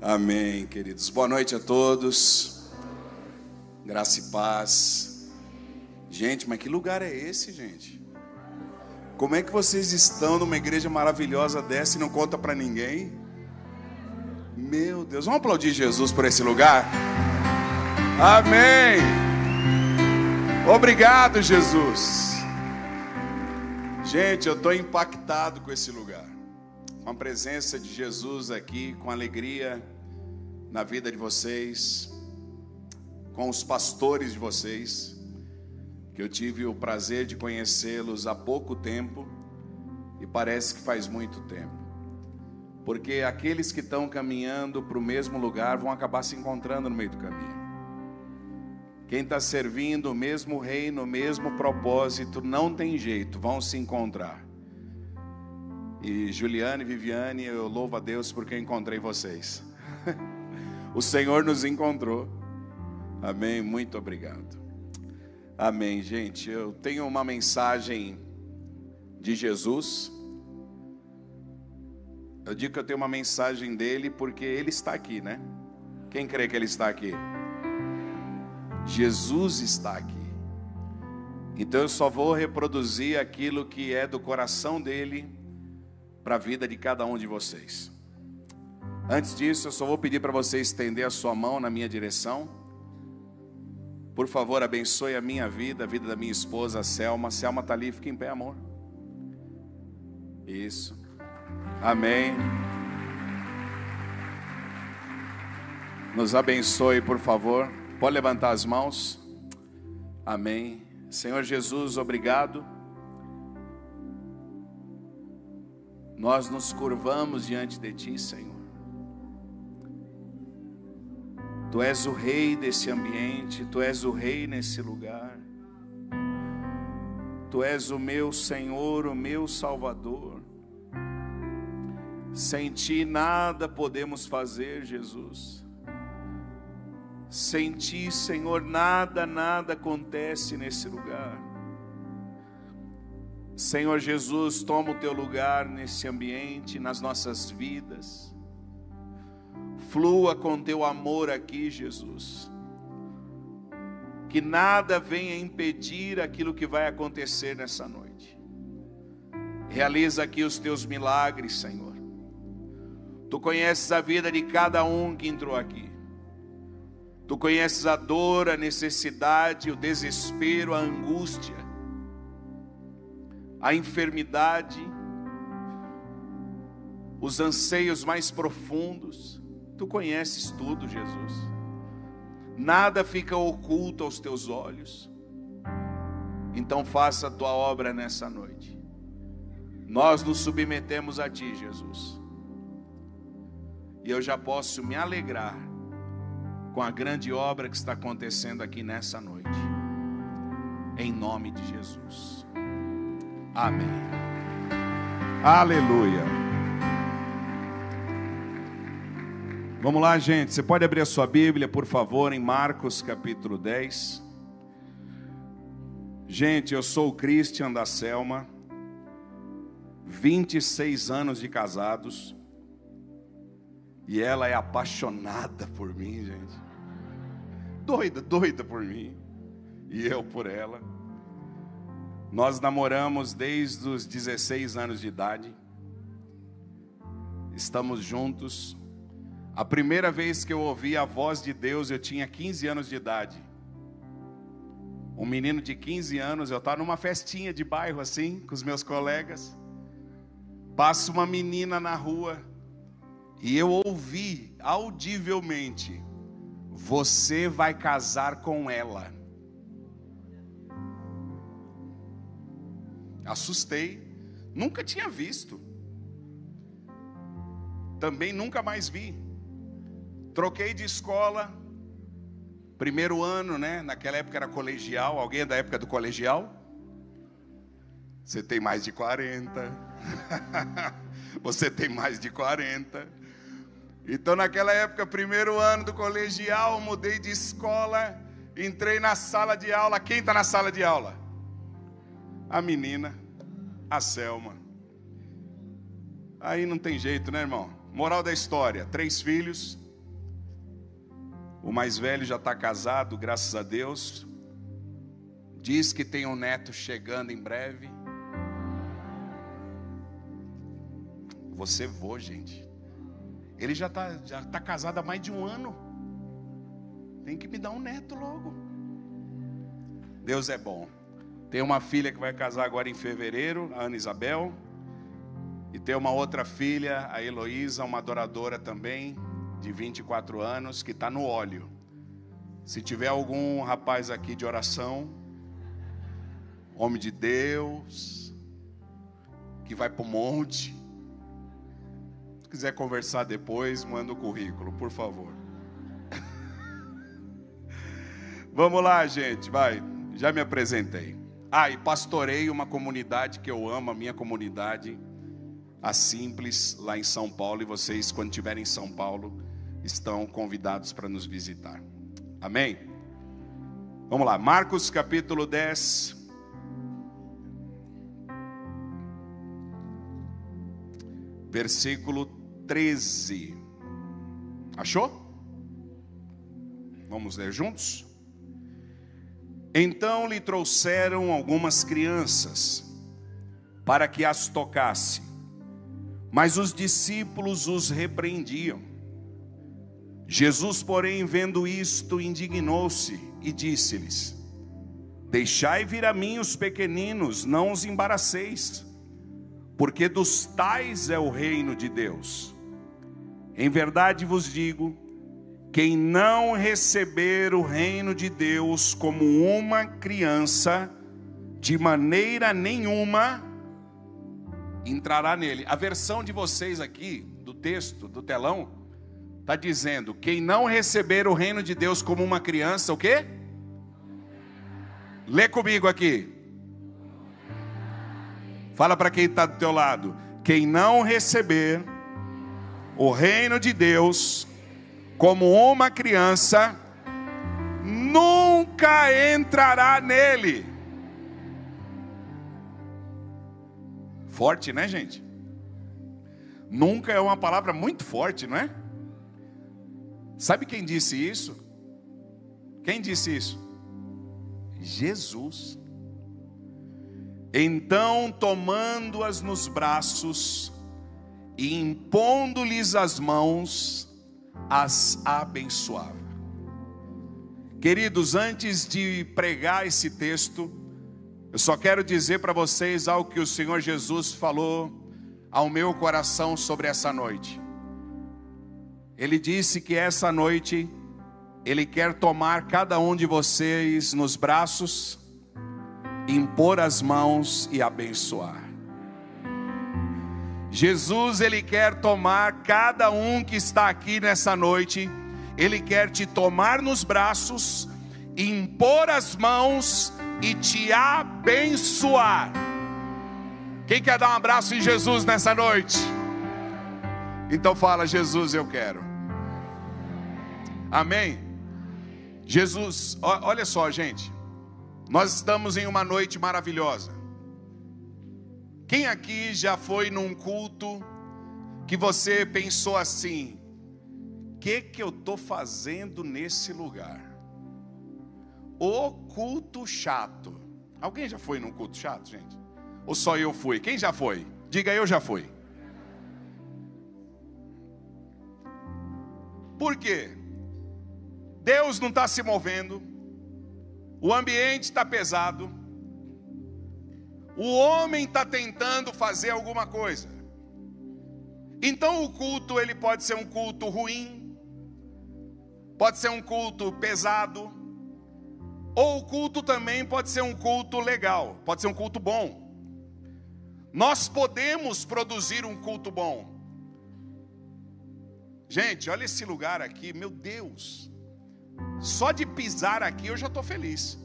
Amém, queridos. Boa noite a todos. Graça e paz. Gente, mas que lugar é esse, gente? Como é que vocês estão numa igreja maravilhosa dessa e não conta para ninguém? Meu Deus, vamos aplaudir Jesus por esse lugar? Amém. Obrigado, Jesus. Gente, eu estou impactado com esse lugar com a presença de Jesus aqui, com alegria na vida de vocês, com os pastores de vocês, que eu tive o prazer de conhecê-los há pouco tempo e parece que faz muito tempo. Porque aqueles que estão caminhando para o mesmo lugar vão acabar se encontrando no meio do caminho. Quem está servindo o mesmo reino, o mesmo propósito, não tem jeito, vão se encontrar. E Juliane Viviane, eu louvo a Deus porque encontrei vocês. o Senhor nos encontrou. Amém. Muito obrigado. Amém, gente. Eu tenho uma mensagem de Jesus. Eu digo que eu tenho uma mensagem dele porque ele está aqui, né? Quem crê que ele está aqui? Jesus está aqui. Então eu só vou reproduzir aquilo que é do coração dele para a vida de cada um de vocês. Antes disso, eu só vou pedir para você estender a sua mão na minha direção. Por favor, abençoe a minha vida, a vida da minha esposa, a Selma. Selma está ali, fica em pé, amor. Isso. Amém. Nos abençoe, por favor. Pode levantar as mãos. Amém. Senhor Jesus, obrigado Nós nos curvamos diante de Ti, Senhor. Tu és o rei desse ambiente, Tu és o rei nesse lugar. Tu és o meu Senhor, o meu Salvador. Sem Ti nada podemos fazer, Jesus. Sem Ti, Senhor, nada, nada acontece nesse lugar. Senhor Jesus, toma o teu lugar nesse ambiente, nas nossas vidas. Flua com teu amor aqui, Jesus. Que nada venha impedir aquilo que vai acontecer nessa noite. Realiza aqui os teus milagres, Senhor. Tu conheces a vida de cada um que entrou aqui. Tu conheces a dor, a necessidade, o desespero, a angústia a enfermidade, os anseios mais profundos. Tu conheces tudo, Jesus. Nada fica oculto aos teus olhos. Então faça a tua obra nessa noite. Nós nos submetemos a ti, Jesus. E eu já posso me alegrar com a grande obra que está acontecendo aqui nessa noite. Em nome de Jesus. Amém. Aleluia. Vamos lá, gente. Você pode abrir a sua Bíblia, por favor, em Marcos capítulo 10. Gente, eu sou o Christian da Selma, 26 anos de casados, e ela é apaixonada por mim, gente. Doida, doida por mim, e eu por ela. Nós namoramos desde os 16 anos de idade. Estamos juntos. A primeira vez que eu ouvi a voz de Deus, eu tinha 15 anos de idade. Um menino de 15 anos, eu estava numa festinha de bairro assim, com os meus colegas. Passa uma menina na rua e eu ouvi audivelmente: Você vai casar com ela. Assustei, nunca tinha visto. Também nunca mais vi. Troquei de escola, primeiro ano, né? Naquela época era colegial. Alguém é da época do colegial? Você tem mais de 40. Você tem mais de 40. Então, naquela época, primeiro ano do colegial, mudei de escola, entrei na sala de aula. Quem está na sala de aula? A menina, a Selma. Aí não tem jeito, né, irmão? Moral da história: três filhos, O mais velho já está casado, graças a Deus. Diz que tem um neto chegando em breve. Você voa, gente. Ele já está já tá casado há mais de um ano. Tem que me dar um neto logo. Deus é bom. Tem uma filha que vai casar agora em fevereiro, a Ana Isabel. E tem uma outra filha, a Heloísa, uma adoradora também, de 24 anos, que está no óleo. Se tiver algum rapaz aqui de oração, homem de Deus, que vai para o monte, se quiser conversar depois, manda o currículo, por favor. Vamos lá, gente, vai. Já me apresentei. Ah, e pastorei uma comunidade que eu amo, a minha comunidade, a Simples, lá em São Paulo. E vocês, quando estiverem em São Paulo, estão convidados para nos visitar. Amém? Vamos lá, Marcos capítulo 10. Versículo 13. Achou? Vamos ler juntos? Então lhe trouxeram algumas crianças para que as tocasse, mas os discípulos os repreendiam. Jesus, porém, vendo isto, indignou-se e disse-lhes: Deixai vir a mim os pequeninos, não os embaraceis, porque dos tais é o reino de Deus. Em verdade vos digo, quem não receber o reino de Deus como uma criança, de maneira nenhuma entrará nele. A versão de vocês aqui, do texto, do telão, está dizendo: quem não receber o reino de Deus como uma criança, o quê? Lê comigo aqui. Fala para quem está do teu lado. Quem não receber o reino de Deus como uma criança, nunca entrará nele. Forte, né, gente? Nunca é uma palavra muito forte, não é? Sabe quem disse isso? Quem disse isso? Jesus. Então, tomando-as nos braços e impondo-lhes as mãos, as abençoava. Queridos, antes de pregar esse texto, eu só quero dizer para vocês algo que o Senhor Jesus falou ao meu coração sobre essa noite. Ele disse que essa noite ele quer tomar cada um de vocês nos braços, impor as mãos e abençoar. Jesus, ele quer tomar cada um que está aqui nessa noite, ele quer te tomar nos braços, impor as mãos e te abençoar. Quem quer dar um abraço em Jesus nessa noite? Então fala, Jesus, eu quero. Amém? Jesus, olha só, gente. Nós estamos em uma noite maravilhosa. Quem aqui já foi num culto que você pensou assim: que que eu estou fazendo nesse lugar? O culto chato. Alguém já foi num culto chato, gente? Ou só eu fui? Quem já foi? Diga eu já fui. Por quê? Deus não está se movendo, o ambiente está pesado, o homem está tentando fazer alguma coisa. Então o culto ele pode ser um culto ruim, pode ser um culto pesado, ou o culto também pode ser um culto legal, pode ser um culto bom. Nós podemos produzir um culto bom. Gente, olha esse lugar aqui, meu Deus. Só de pisar aqui eu já estou feliz.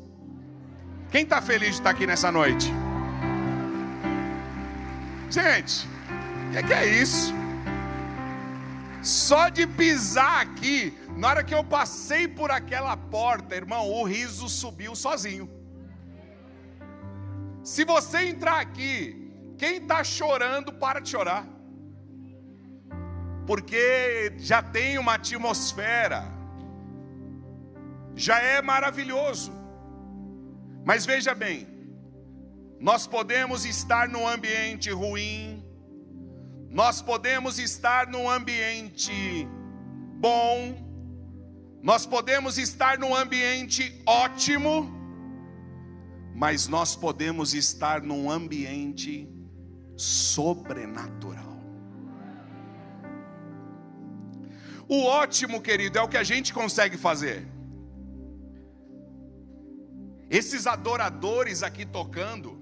Quem está feliz de estar aqui nessa noite? Gente, o que, que é isso? Só de pisar aqui, na hora que eu passei por aquela porta, irmão, o riso subiu sozinho. Se você entrar aqui, quem está chorando, para de chorar. Porque já tem uma atmosfera já é maravilhoso. Mas veja bem, nós podemos estar num ambiente ruim, nós podemos estar num ambiente bom, nós podemos estar num ambiente ótimo, mas nós podemos estar num ambiente sobrenatural. O ótimo, querido, é o que a gente consegue fazer. Esses adoradores aqui tocando,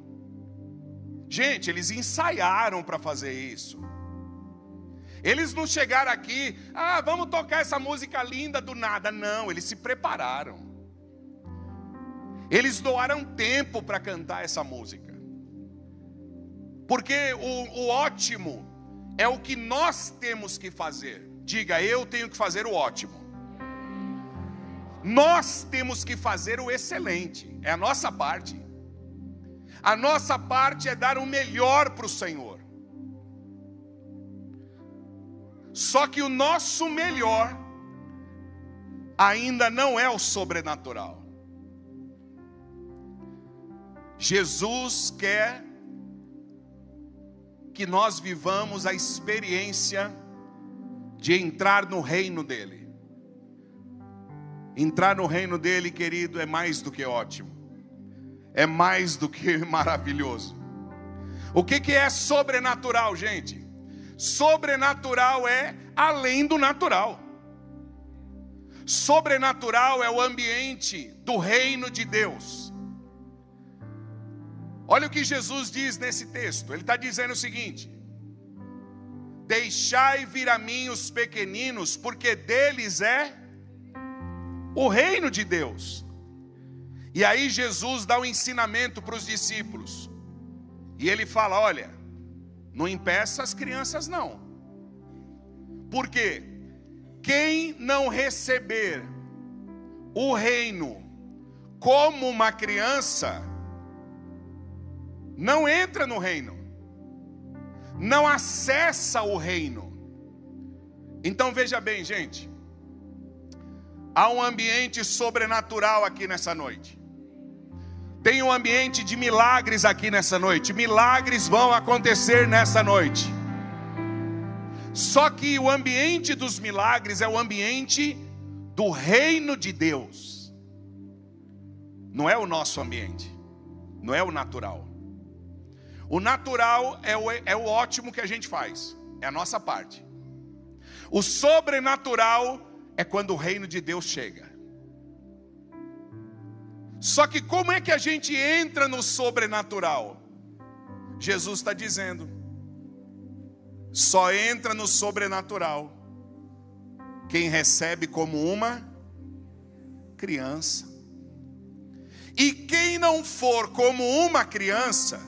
gente, eles ensaiaram para fazer isso. Eles não chegaram aqui, ah, vamos tocar essa música linda do nada. Não, eles se prepararam. Eles doaram tempo para cantar essa música. Porque o, o ótimo é o que nós temos que fazer. Diga, eu tenho que fazer o ótimo. Nós temos que fazer o excelente, é a nossa parte. A nossa parte é dar o melhor para o Senhor. Só que o nosso melhor ainda não é o sobrenatural. Jesus quer que nós vivamos a experiência de entrar no reino dele. Entrar no reino dele, querido, é mais do que ótimo, é mais do que maravilhoso. O que, que é sobrenatural, gente? Sobrenatural é além do natural. Sobrenatural é o ambiente do reino de Deus. Olha o que Jesus diz nesse texto. Ele está dizendo o seguinte: Deixai vir a mim os pequeninos, porque deles é o reino de Deus. E aí Jesus dá um ensinamento para os discípulos. E ele fala: olha, não impeça as crianças, não. Porque quem não receber o reino como uma criança, não entra no reino, não acessa o reino. Então veja bem, gente. Há um ambiente sobrenatural aqui nessa noite. Tem um ambiente de milagres aqui nessa noite. Milagres vão acontecer nessa noite. Só que o ambiente dos milagres é o ambiente do reino de Deus. Não é o nosso ambiente. Não é o natural. O natural é o, é o ótimo que a gente faz. É a nossa parte. O sobrenatural é quando o reino de Deus chega. Só que como é que a gente entra no sobrenatural? Jesus está dizendo: só entra no sobrenatural quem recebe como uma criança. E quem não for como uma criança,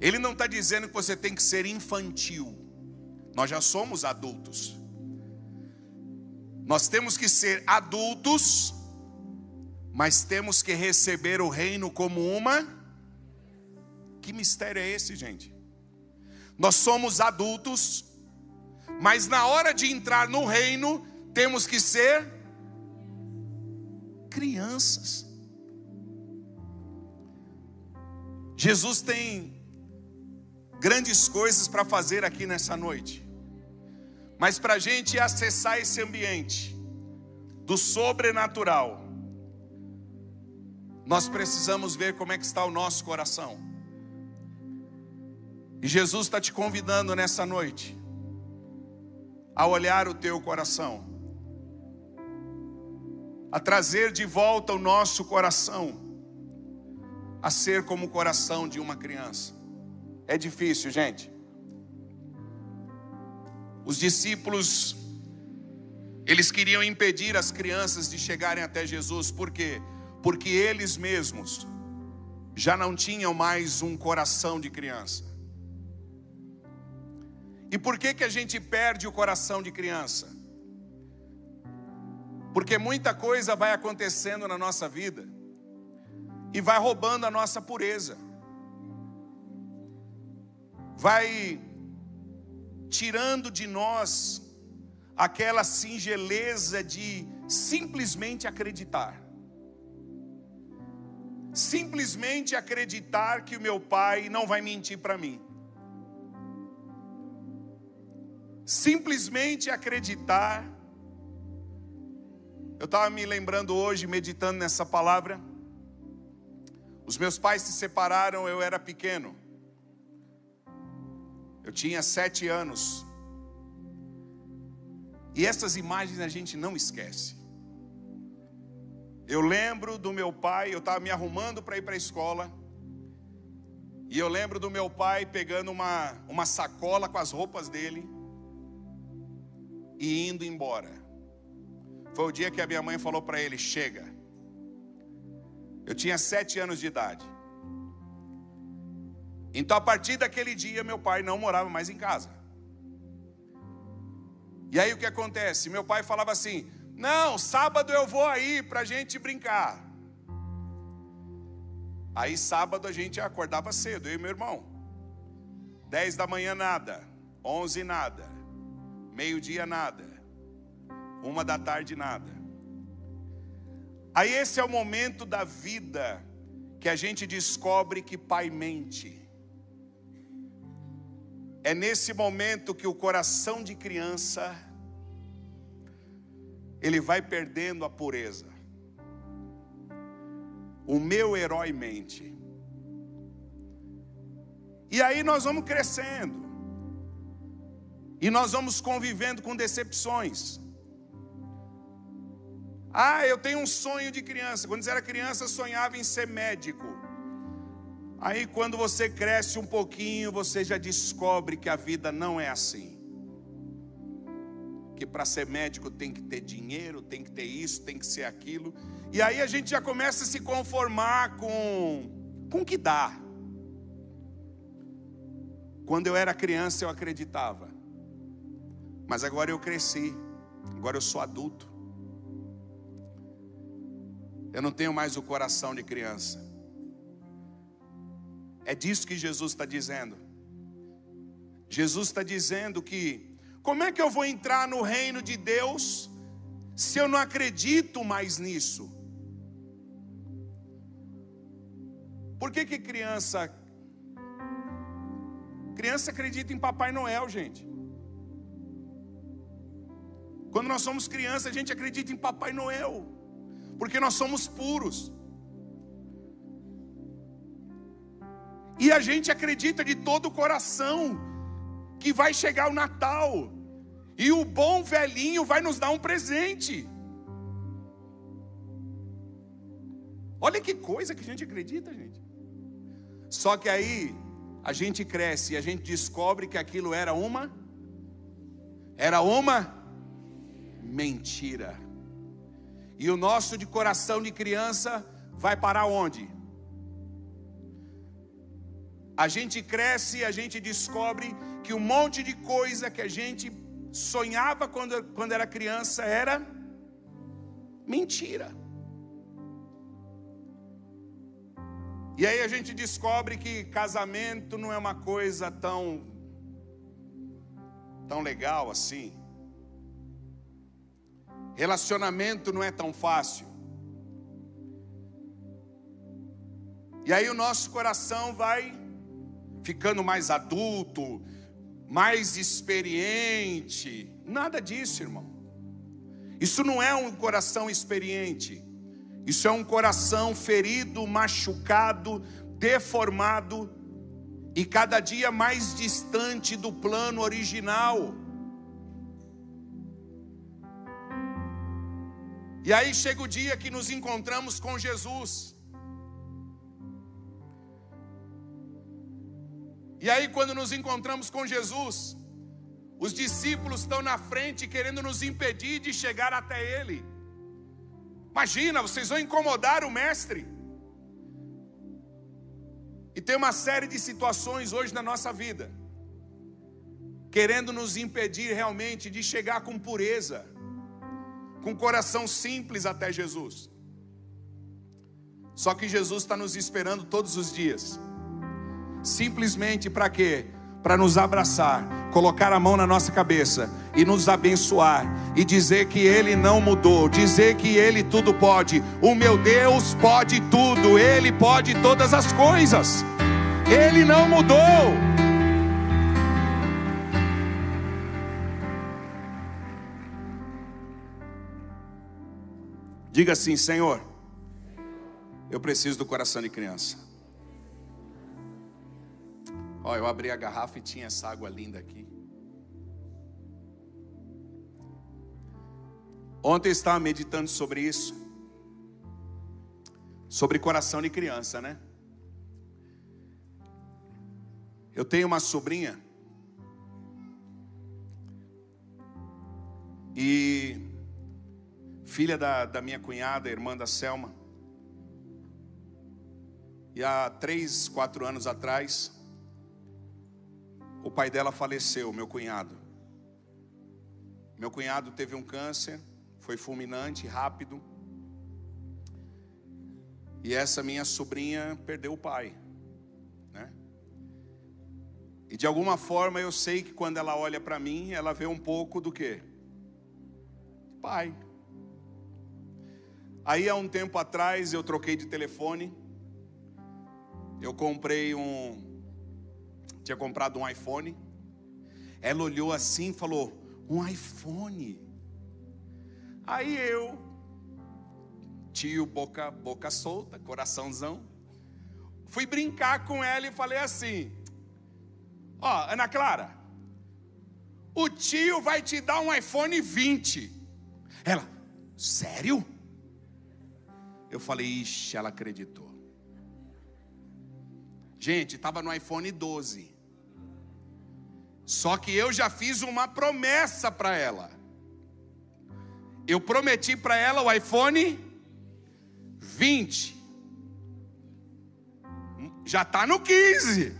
ele não está dizendo que você tem que ser infantil. Nós já somos adultos. Nós temos que ser adultos, mas temos que receber o reino como uma. Que mistério é esse, gente? Nós somos adultos, mas na hora de entrar no reino, temos que ser crianças. Jesus tem grandes coisas para fazer aqui nessa noite. Mas para a gente acessar esse ambiente do sobrenatural, nós precisamos ver como é que está o nosso coração. E Jesus está te convidando nessa noite a olhar o teu coração, a trazer de volta o nosso coração, a ser como o coração de uma criança. É difícil, gente. Os discípulos, eles queriam impedir as crianças de chegarem até Jesus, por quê? Porque eles mesmos já não tinham mais um coração de criança. E por que, que a gente perde o coração de criança? Porque muita coisa vai acontecendo na nossa vida e vai roubando a nossa pureza, vai tirando de nós aquela singeleza de simplesmente acreditar. Simplesmente acreditar que o meu pai não vai mentir para mim. Simplesmente acreditar. Eu estava me lembrando hoje, meditando nessa palavra. Os meus pais se separaram, eu era pequeno. Eu tinha sete anos. E essas imagens a gente não esquece. Eu lembro do meu pai, eu estava me arrumando para ir para a escola. E eu lembro do meu pai pegando uma, uma sacola com as roupas dele e indo embora. Foi o dia que a minha mãe falou para ele: chega. Eu tinha sete anos de idade. Então, a partir daquele dia, meu pai não morava mais em casa. E aí o que acontece? Meu pai falava assim: Não, sábado eu vou aí para a gente brincar. Aí sábado a gente acordava cedo, eu e meu irmão. Dez da manhã nada, onze nada, meio-dia nada, uma da tarde nada. Aí esse é o momento da vida que a gente descobre que pai mente. É nesse momento que o coração de criança ele vai perdendo a pureza. O meu herói mente. E aí nós vamos crescendo. E nós vamos convivendo com decepções. Ah, eu tenho um sonho de criança. Quando você era criança, sonhava em ser médico. Aí quando você cresce um pouquinho, você já descobre que a vida não é assim. Para ser médico tem que ter dinheiro, tem que ter isso, tem que ser aquilo. E aí a gente já começa a se conformar com com que dá. Quando eu era criança eu acreditava. Mas agora eu cresci. Agora eu sou adulto. Eu não tenho mais o coração de criança. É disso que Jesus está dizendo. Jesus está dizendo que, como é que eu vou entrar no reino de Deus se eu não acredito mais nisso? Por que que criança criança acredita em Papai Noel, gente? Quando nós somos crianças, a gente acredita em Papai Noel, porque nós somos puros. E a gente acredita de todo o coração que vai chegar o Natal e o bom velhinho vai nos dar um presente. Olha que coisa que a gente acredita, gente. Só que aí a gente cresce e a gente descobre que aquilo era uma era uma mentira. E o nosso de coração de criança vai parar onde? A gente cresce e a gente descobre que um monte de coisa que a gente sonhava quando, quando era criança era mentira. E aí a gente descobre que casamento não é uma coisa tão tão legal assim. Relacionamento não é tão fácil. E aí o nosso coração vai ficando mais adulto, mais experiente. Nada disso, irmão. Isso não é um coração experiente. Isso é um coração ferido, machucado, deformado e cada dia mais distante do plano original. E aí chega o dia que nos encontramos com Jesus. E aí, quando nos encontramos com Jesus, os discípulos estão na frente querendo nos impedir de chegar até Ele. Imagina, vocês vão incomodar o Mestre. E tem uma série de situações hoje na nossa vida, querendo nos impedir realmente de chegar com pureza, com coração simples até Jesus. Só que Jesus está nos esperando todos os dias. Simplesmente para quê? para nos abraçar, colocar a mão na nossa cabeça e nos abençoar e dizer que Ele não mudou, dizer que Ele tudo pode. O meu Deus pode tudo, Ele pode todas as coisas, Ele não mudou. Diga assim, Senhor, eu preciso do coração de criança. Ó, eu abri a garrafa e tinha essa água linda aqui. Ontem eu estava meditando sobre isso. Sobre coração de criança, né? Eu tenho uma sobrinha. E filha da, da minha cunhada, irmã da Selma. E há três, quatro anos atrás, o pai dela faleceu, meu cunhado. Meu cunhado teve um câncer, foi fulminante, rápido. E essa minha sobrinha perdeu o pai. Né? E de alguma forma eu sei que quando ela olha para mim, ela vê um pouco do que? Pai. Aí há um tempo atrás eu troquei de telefone. Eu comprei um. Tinha comprado um iPhone. Ela olhou assim e falou: Um iPhone. Aí eu, tio boca, boca solta, coraçãozão, fui brincar com ela e falei assim: Ó, Ana Clara, o tio vai te dar um iPhone 20. Ela, sério? Eu falei, ixi, ela acreditou. Gente, estava no iPhone 12. Só que eu já fiz uma promessa para ela. Eu prometi para ela o iPhone 20. Já está no 15.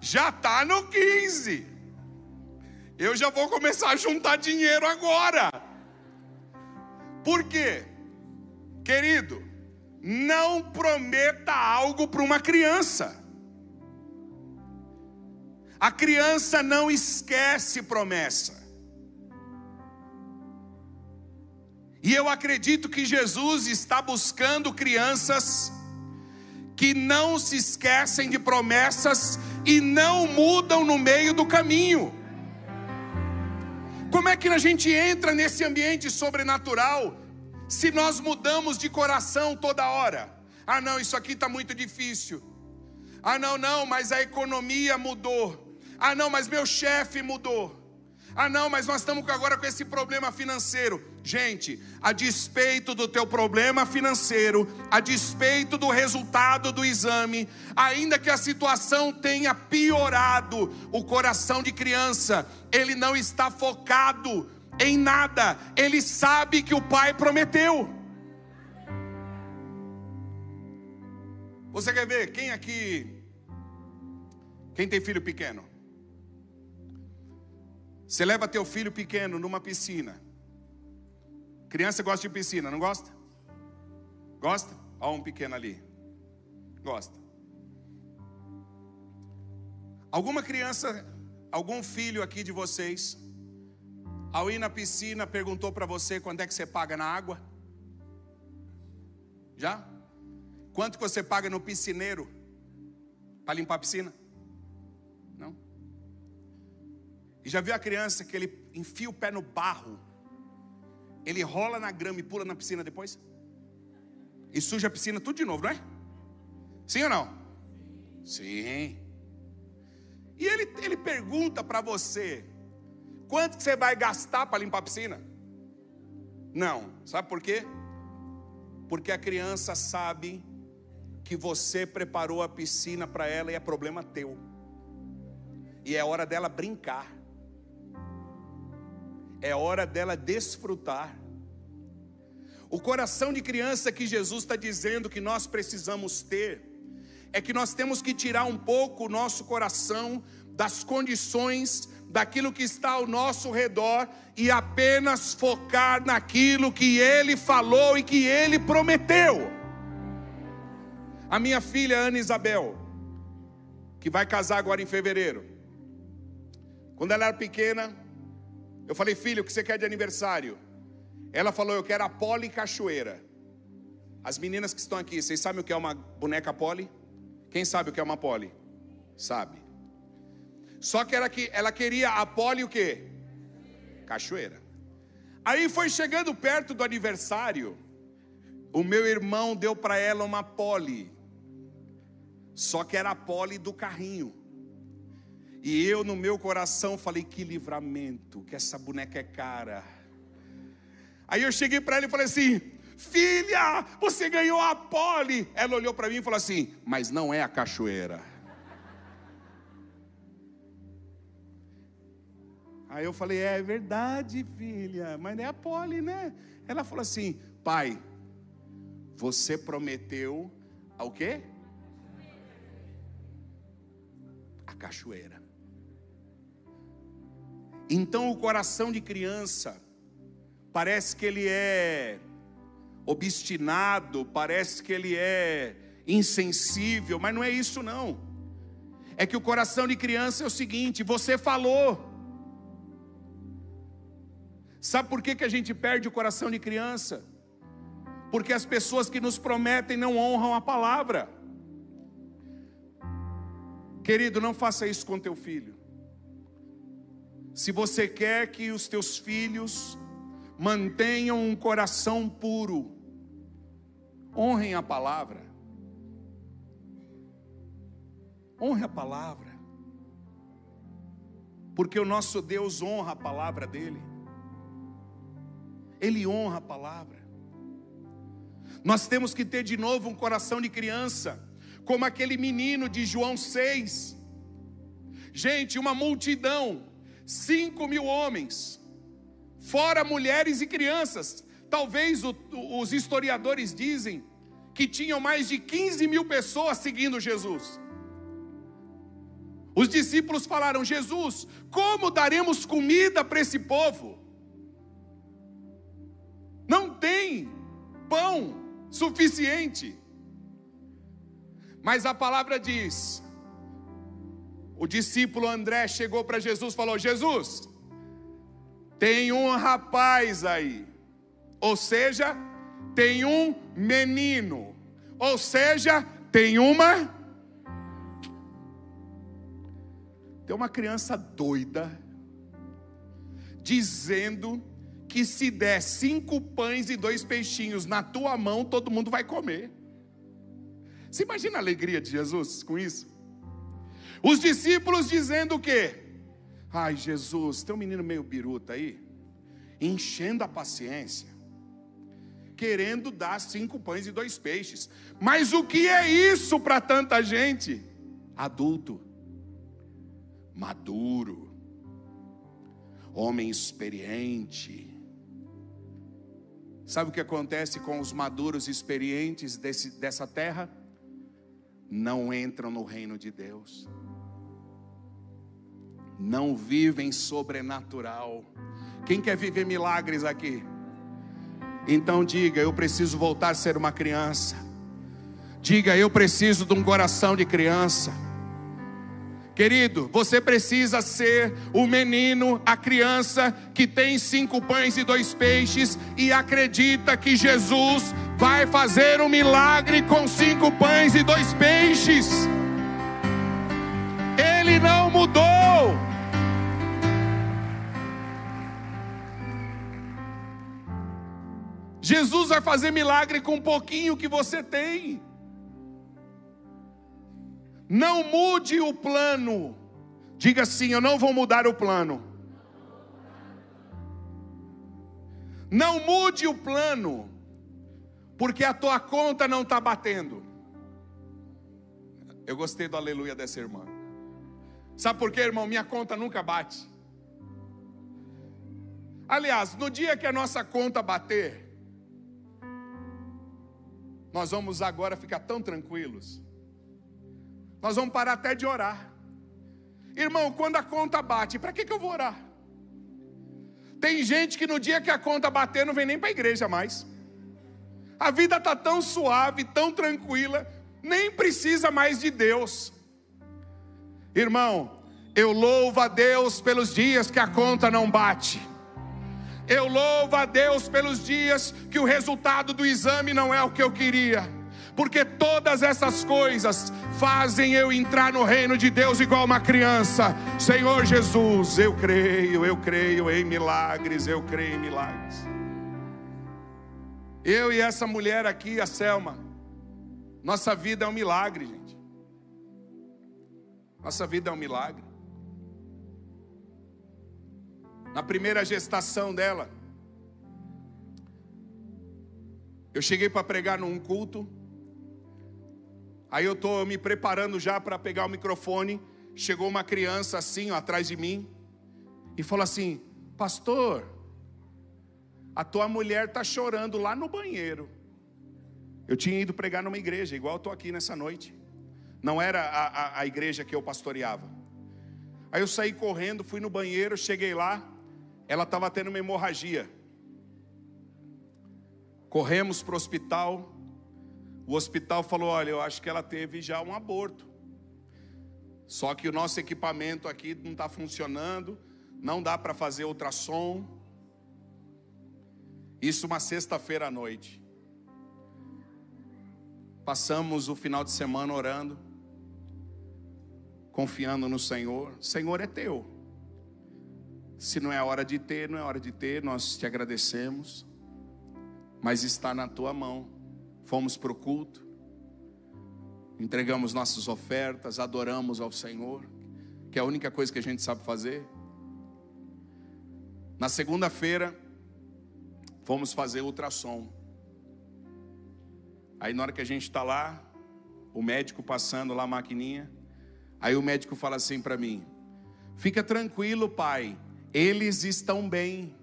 Já está no 15. Eu já vou começar a juntar dinheiro agora. Por quê? Querido, não prometa algo para uma criança. A criança não esquece promessa. E eu acredito que Jesus está buscando crianças que não se esquecem de promessas e não mudam no meio do caminho. Como é que a gente entra nesse ambiente sobrenatural se nós mudamos de coração toda hora? Ah, não, isso aqui está muito difícil. Ah, não, não, mas a economia mudou. Ah, não, mas meu chefe mudou. Ah, não, mas nós estamos agora com esse problema financeiro. Gente, a despeito do teu problema financeiro, a despeito do resultado do exame, ainda que a situação tenha piorado, o coração de criança, ele não está focado em nada, ele sabe que o pai prometeu. Você quer ver quem aqui, quem tem filho pequeno? Você leva teu filho pequeno numa piscina. Criança gosta de piscina, não gosta? Gosta? Olha um pequeno ali. Gosta. Alguma criança, algum filho aqui de vocês, ao ir na piscina, perguntou para você quando é que você paga na água? Já? Quanto que você paga no piscineiro para limpar a piscina? E já viu a criança que ele enfia o pé no barro, ele rola na grama e pula na piscina depois? E suja a piscina tudo de novo, não é? Sim ou não? Sim. E ele, ele pergunta para você: quanto que você vai gastar para limpar a piscina? Não. Sabe por quê? Porque a criança sabe que você preparou a piscina para ela e é problema teu. E é hora dela brincar é hora dela desfrutar. O coração de criança que Jesus está dizendo que nós precisamos ter, é que nós temos que tirar um pouco o nosso coração das condições, daquilo que está ao nosso redor e apenas focar naquilo que Ele falou e que Ele prometeu. A minha filha Ana Isabel, que vai casar agora em fevereiro. Quando ela era pequena, eu falei, filho, o que você quer de aniversário? Ela falou, eu quero a Poli Cachoeira. As meninas que estão aqui, vocês sabem o que é uma boneca Poli? Quem sabe o que é uma Poli? Sabe. Só que ela, ela queria a Poli o quê? Cachoeira. Aí foi chegando perto do aniversário, o meu irmão deu para ela uma Poli. Só que era a Poli do carrinho. E eu no meu coração falei: que livramento, que essa boneca é cara. Aí eu cheguei para ela e falei assim: Filha, você ganhou a pole. Ela olhou para mim e falou assim: Mas não é a cachoeira. Aí eu falei: É verdade, filha, mas é a pole, né? Ela falou assim: Pai, você prometeu ao quê? A cachoeira. Então o coração de criança parece que ele é obstinado, parece que ele é insensível, mas não é isso não. É que o coração de criança é o seguinte: você falou. Sabe por que, que a gente perde o coração de criança? Porque as pessoas que nos prometem não honram a palavra. Querido, não faça isso com teu filho. Se você quer que os teus filhos mantenham um coração puro, honrem a palavra. Honre a palavra. Porque o nosso Deus honra a palavra dele. Ele honra a palavra. Nós temos que ter de novo um coração de criança, como aquele menino de João 6. Gente, uma multidão cinco mil homens, fora mulheres e crianças. Talvez o, os historiadores dizem que tinham mais de 15 mil pessoas seguindo Jesus. Os discípulos falaram: Jesus, como daremos comida para esse povo? Não tem pão suficiente. Mas a palavra diz: o discípulo André chegou para Jesus e falou: Jesus, tem um rapaz aí, ou seja, tem um menino, ou seja, tem uma. Tem uma criança doida, dizendo que se der cinco pães e dois peixinhos na tua mão, todo mundo vai comer. Você imagina a alegria de Jesus com isso? Os discípulos dizendo o quê? Ai, Jesus, tem um menino meio biruta aí, enchendo a paciência, querendo dar cinco pães e dois peixes. Mas o que é isso para tanta gente? Adulto, maduro, homem experiente. Sabe o que acontece com os maduros experientes desse, dessa terra? Não entram no reino de Deus não vivem sobrenatural. Quem quer viver milagres aqui? Então diga: Eu preciso voltar a ser uma criança. Diga: Eu preciso de um coração de criança. Querido, você precisa ser o menino, a criança que tem cinco pães e dois peixes e acredita que Jesus vai fazer um milagre com cinco pães e dois peixes. Ele não mudou. Jesus vai fazer milagre com um pouquinho que você tem. Não mude o plano. Diga assim: Eu não vou mudar o plano. Não mude o plano, porque a tua conta não está batendo. Eu gostei do aleluia dessa irmã. Sabe por quê, irmão? Minha conta nunca bate. Aliás, no dia que a nossa conta bater, nós vamos agora ficar tão tranquilos. Nós vamos parar até de orar. Irmão, quando a conta bate, para que, que eu vou orar? Tem gente que no dia que a conta bater não vem nem para a igreja mais. A vida está tão suave, tão tranquila, nem precisa mais de Deus. Irmão, eu louvo a Deus pelos dias que a conta não bate. Eu louvo a Deus pelos dias que o resultado do exame não é o que eu queria. Porque todas essas coisas fazem eu entrar no reino de Deus igual uma criança. Senhor Jesus, eu creio, eu creio em milagres, eu creio em milagres. Eu e essa mulher aqui, a Selma, nossa vida é um milagre, gente. Nossa vida é um milagre. na primeira gestação dela. Eu cheguei para pregar num culto. Aí eu estou me preparando já para pegar o microfone. Chegou uma criança assim, ó, atrás de mim, e falou assim: Pastor, a tua mulher está chorando lá no banheiro. Eu tinha ido pregar numa igreja, igual estou aqui nessa noite. Não era a, a, a igreja que eu pastoreava. Aí eu saí correndo, fui no banheiro, cheguei lá ela estava tendo uma hemorragia. Corremos para o hospital. O hospital falou: Olha, eu acho que ela teve já um aborto. Só que o nosso equipamento aqui não está funcionando, não dá para fazer ultrassom. Isso uma sexta-feira à noite. Passamos o final de semana orando, confiando no Senhor. Senhor é teu. Se não é hora de ter, não é hora de ter, nós te agradecemos, mas está na tua mão. Fomos para o culto, entregamos nossas ofertas, adoramos ao Senhor, que é a única coisa que a gente sabe fazer. Na segunda-feira, fomos fazer ultrassom. Aí na hora que a gente está lá, o médico passando lá a maquininha, aí o médico fala assim para mim: Fica tranquilo, pai, eles estão bem.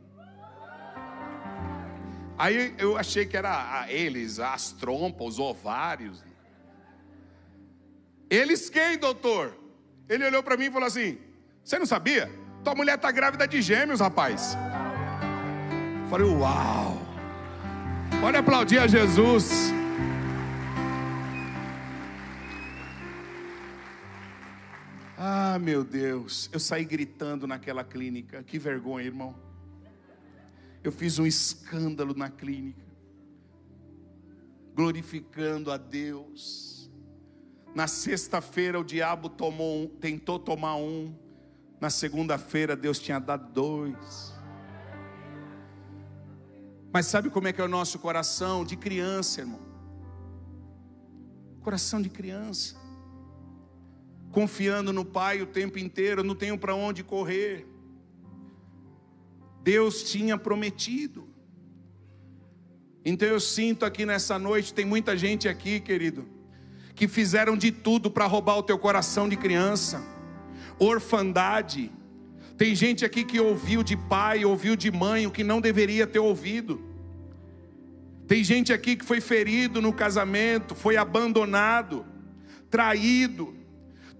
Aí eu achei que era eles, as trompas, os ovários. Eles quem, doutor? Ele olhou para mim e falou assim: Você não sabia? Tua mulher está grávida de gêmeos, rapaz. Eu falei: Uau! Pode aplaudir a Jesus. Ah, meu Deus, eu saí gritando naquela clínica. Que vergonha, irmão. Eu fiz um escândalo na clínica, glorificando a Deus. Na sexta-feira o diabo tomou um, tentou tomar um. Na segunda-feira Deus tinha dado dois. Mas sabe como é que é o nosso coração de criança, irmão? Coração de criança confiando no Pai o tempo inteiro, não tenho para onde correr. Deus tinha prometido. Então eu sinto aqui nessa noite, tem muita gente aqui, querido, que fizeram de tudo para roubar o teu coração de criança, orfandade. Tem gente aqui que ouviu de pai, ouviu de mãe o que não deveria ter ouvido. Tem gente aqui que foi ferido no casamento, foi abandonado, traído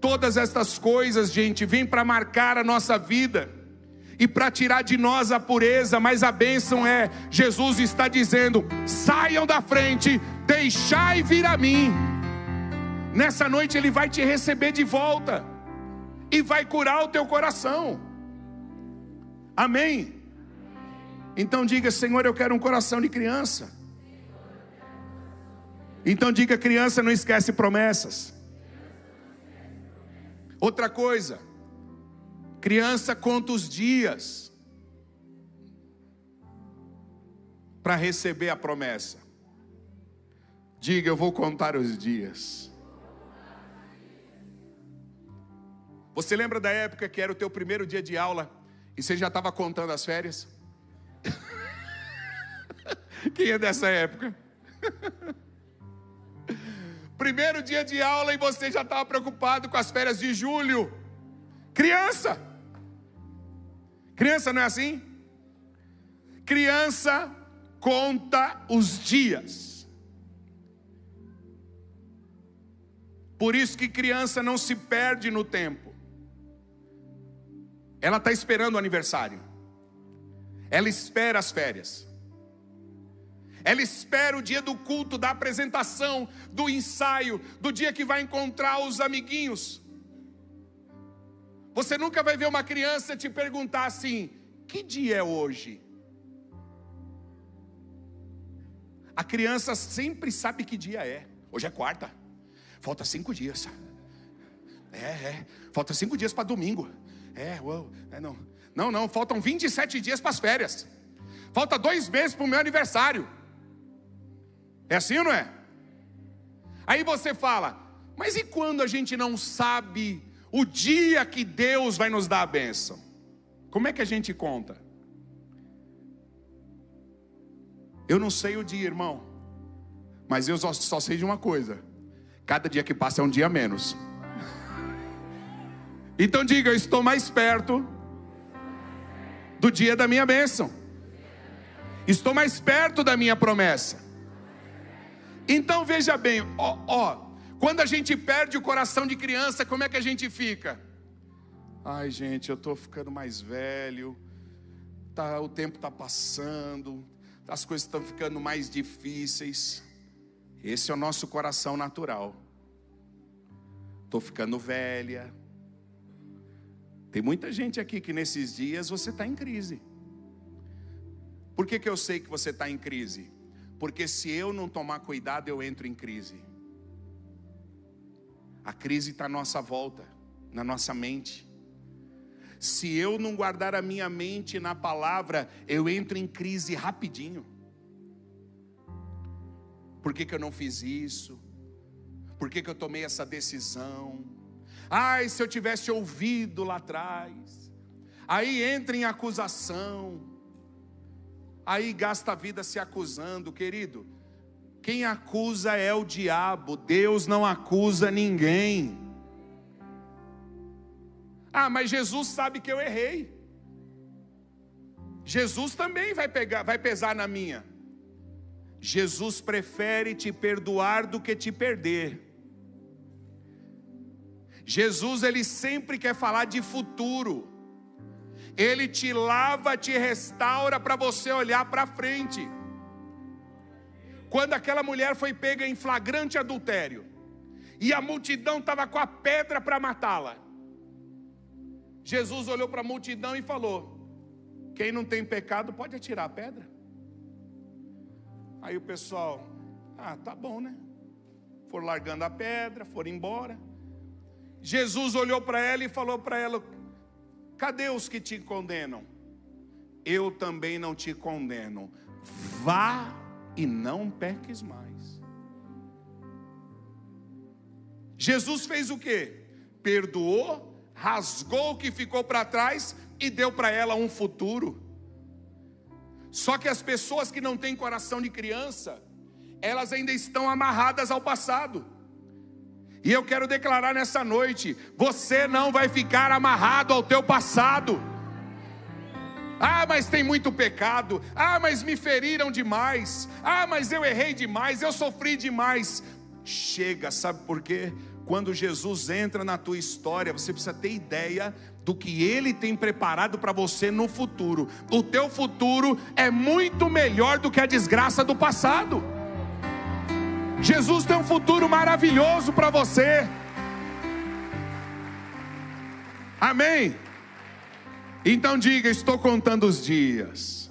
Todas estas coisas, gente, vêm para marcar a nossa vida e para tirar de nós a pureza, mas a bênção é: Jesus está dizendo: saiam da frente, deixai vir a mim. Nessa noite Ele vai te receber de volta e vai curar o teu coração. Amém? Então diga: Senhor, eu quero um coração de criança. Então diga: criança não esquece promessas. Outra coisa, criança conta os dias para receber a promessa. Diga, eu vou contar os dias. Você lembra da época que era o teu primeiro dia de aula e você já estava contando as férias? Quem é dessa época? Primeiro dia de aula e você já estava preocupado com as férias de julho. Criança. Criança não é assim? Criança conta os dias. Por isso que criança não se perde no tempo. Ela está esperando o aniversário. Ela espera as férias. Ela espera o dia do culto, da apresentação, do ensaio, do dia que vai encontrar os amiguinhos. Você nunca vai ver uma criança te perguntar assim: que dia é hoje? A criança sempre sabe que dia é. Hoje é quarta. Falta cinco dias. É, é. Falta cinco dias para domingo. É, uou, é, não. Não, não. Faltam 27 dias para as férias. Falta dois meses para o meu aniversário. É assim ou não é? Aí você fala, mas e quando a gente não sabe o dia que Deus vai nos dar a bênção? Como é que a gente conta? Eu não sei o dia, irmão. Mas eu só, só sei de uma coisa: cada dia que passa é um dia menos. Então diga, eu estou mais perto do dia da minha bênção. Estou mais perto da minha promessa. Então veja bem, ó, ó, quando a gente perde o coração de criança, como é que a gente fica? Ai, gente, eu estou ficando mais velho, tá, o tempo está passando, as coisas estão ficando mais difíceis. Esse é o nosso coração natural. Estou ficando velha. Tem muita gente aqui que nesses dias você está em crise. Por que, que eu sei que você está em crise? Porque se eu não tomar cuidado, eu entro em crise. A crise está à nossa volta, na nossa mente. Se eu não guardar a minha mente na palavra, eu entro em crise rapidinho. Por que, que eu não fiz isso? Por que, que eu tomei essa decisão? Ai, se eu tivesse ouvido lá atrás. Aí entra em acusação. Aí gasta a vida se acusando, querido. Quem acusa é o diabo, Deus não acusa ninguém. Ah, mas Jesus sabe que eu errei. Jesus também vai pegar, vai pesar na minha. Jesus prefere te perdoar do que te perder. Jesus ele sempre quer falar de futuro. Ele te lava, te restaura para você olhar para frente. Quando aquela mulher foi pega em flagrante adultério, e a multidão estava com a pedra para matá-la, Jesus olhou para a multidão e falou: Quem não tem pecado pode atirar a pedra. Aí o pessoal, ah, tá bom, né? Foram largando a pedra, foram embora. Jesus olhou para ela e falou para ela: Cadê os que te condenam? Eu também não te condeno. Vá e não peques mais. Jesus fez o que? Perdoou rasgou o que ficou para trás e deu para ela um futuro. Só que as pessoas que não têm coração de criança, elas ainda estão amarradas ao passado. E eu quero declarar nessa noite: você não vai ficar amarrado ao teu passado. Ah, mas tem muito pecado. Ah, mas me feriram demais. Ah, mas eu errei demais, eu sofri demais. Chega, sabe por quê? Quando Jesus entra na tua história, você precisa ter ideia do que ele tem preparado para você no futuro. O teu futuro é muito melhor do que a desgraça do passado. Jesus tem um futuro maravilhoso para você. Amém. Então diga: Estou contando os dias.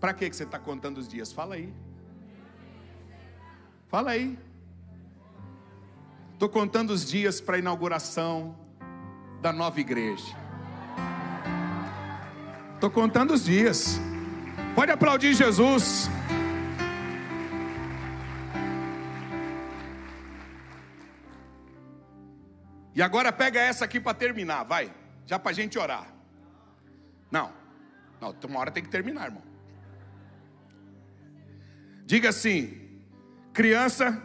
Para que você está contando os dias? Fala aí. Fala aí. Estou contando os dias para a inauguração da nova igreja. Estou contando os dias. Pode aplaudir Jesus. E agora pega essa aqui para terminar, vai. Já para a gente orar. Não, não, uma hora tem que terminar, irmão. Diga assim: criança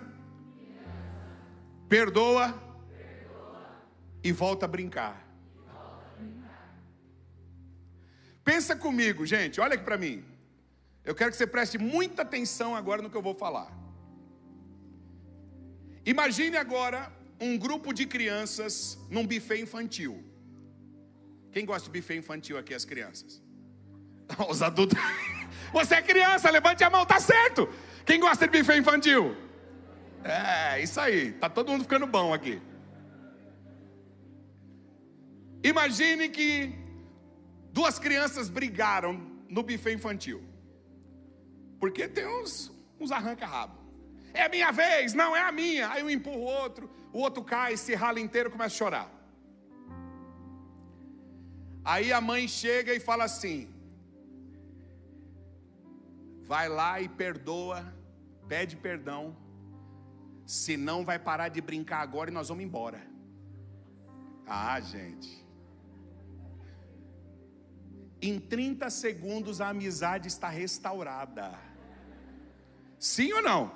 perdoa, perdoa. E, volta a brincar. Pensa comigo, gente, olha aqui para mim. Eu quero que você preste muita atenção agora no que eu vou falar. Imagine agora um grupo de crianças num buffet infantil. Quem gosta de buffet infantil aqui, as crianças? Os adultos. Você é criança, levante a mão, tá certo. Quem gosta de buffet infantil? É, isso aí. Tá todo mundo ficando bom aqui. Imagine que duas crianças brigaram no buffet infantil. Porque tem uns, uns arranca-rabo. É minha vez, não é a minha. Aí um empurra o outro, o outro cai, se rala inteiro, começa a chorar. Aí a mãe chega e fala assim: vai lá e perdoa, pede perdão, senão vai parar de brincar agora e nós vamos embora. Ah, gente. Em 30 segundos a amizade está restaurada. Sim ou não?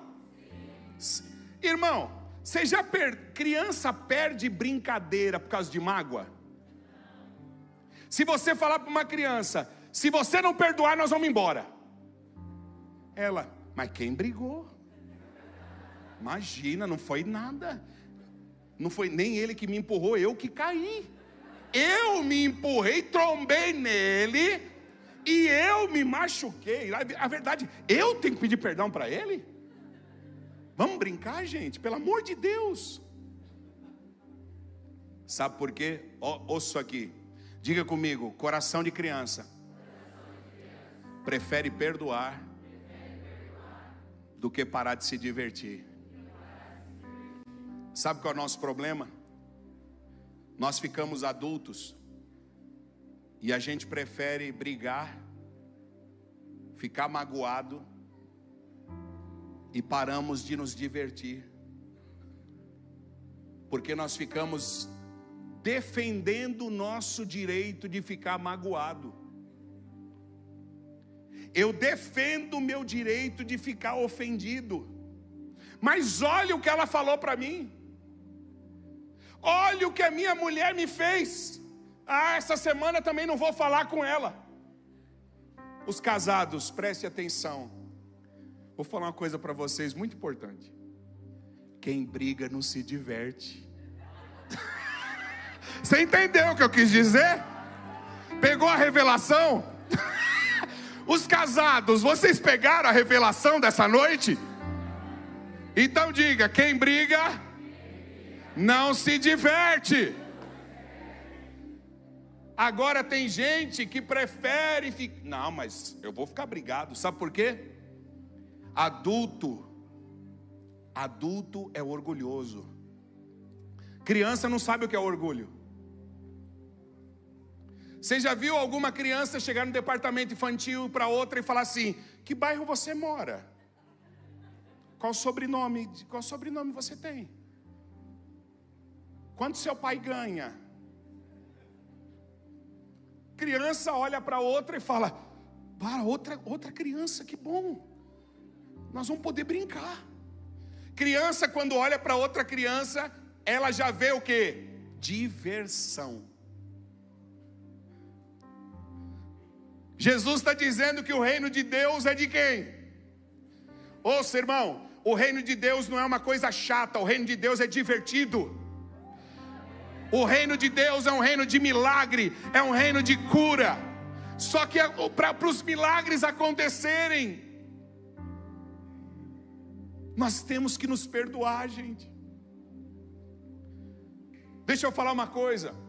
Sim. Irmão, você já per... criança perde brincadeira por causa de mágoa? Se você falar para uma criança, se você não perdoar, nós vamos embora. Ela, mas quem brigou? Imagina, não foi nada. Não foi nem ele que me empurrou, eu que caí. Eu me empurrei, trombei nele e eu me machuquei. A verdade, eu tenho que pedir perdão para ele? Vamos brincar, gente, pelo amor de Deus. Sabe por quê? ouço aqui. Diga comigo, coração de criança. Prefere perdoar do que parar de se divertir. Sabe qual é o nosso problema? Nós ficamos adultos e a gente prefere brigar, ficar magoado e paramos de nos divertir. Porque nós ficamos defendendo o nosso direito de ficar magoado. Eu defendo o meu direito de ficar ofendido. Mas olha o que ela falou para mim. Olha o que a minha mulher me fez. Ah, essa semana também não vou falar com ela. Os casados, preste atenção. Vou falar uma coisa para vocês muito importante. Quem briga não se diverte. Você entendeu o que eu quis dizer? Pegou a revelação? Os casados, vocês pegaram a revelação dessa noite? Então diga: quem briga não se diverte. Agora tem gente que prefere ficar. Não, mas eu vou ficar brigado. Sabe por quê? Adulto, adulto é orgulhoso. Criança não sabe o que é orgulho. Você já viu alguma criança chegar no departamento infantil para outra e falar assim: Que bairro você mora? Qual sobrenome? Qual sobrenome você tem? Quanto seu pai ganha? Criança olha para outra e fala: Para outra, outra criança, que bom. Nós vamos poder brincar. Criança, quando olha para outra criança, ela já vê o que? Diversão. Jesus está dizendo que o reino de Deus é de quem? Ouça, irmão, o reino de Deus não é uma coisa chata, o reino de Deus é divertido. O reino de Deus é um reino de milagre, é um reino de cura. Só que para os milagres acontecerem, nós temos que nos perdoar, gente. Deixa eu falar uma coisa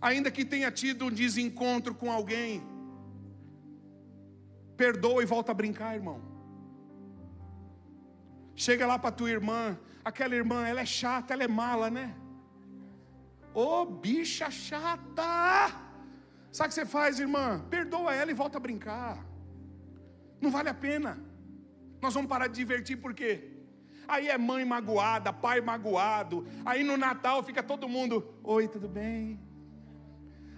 ainda que tenha tido um desencontro com alguém, perdoa e volta a brincar, irmão. Chega lá para tua irmã, aquela irmã, ela é chata, ela é mala, né? Ô oh, bicha chata! Sabe o que você faz, irmã? Perdoa ela e volta a brincar. Não vale a pena. Nós vamos parar de divertir por quê? Aí é mãe magoada, pai magoado. Aí no Natal fica todo mundo: Oi, tudo bem?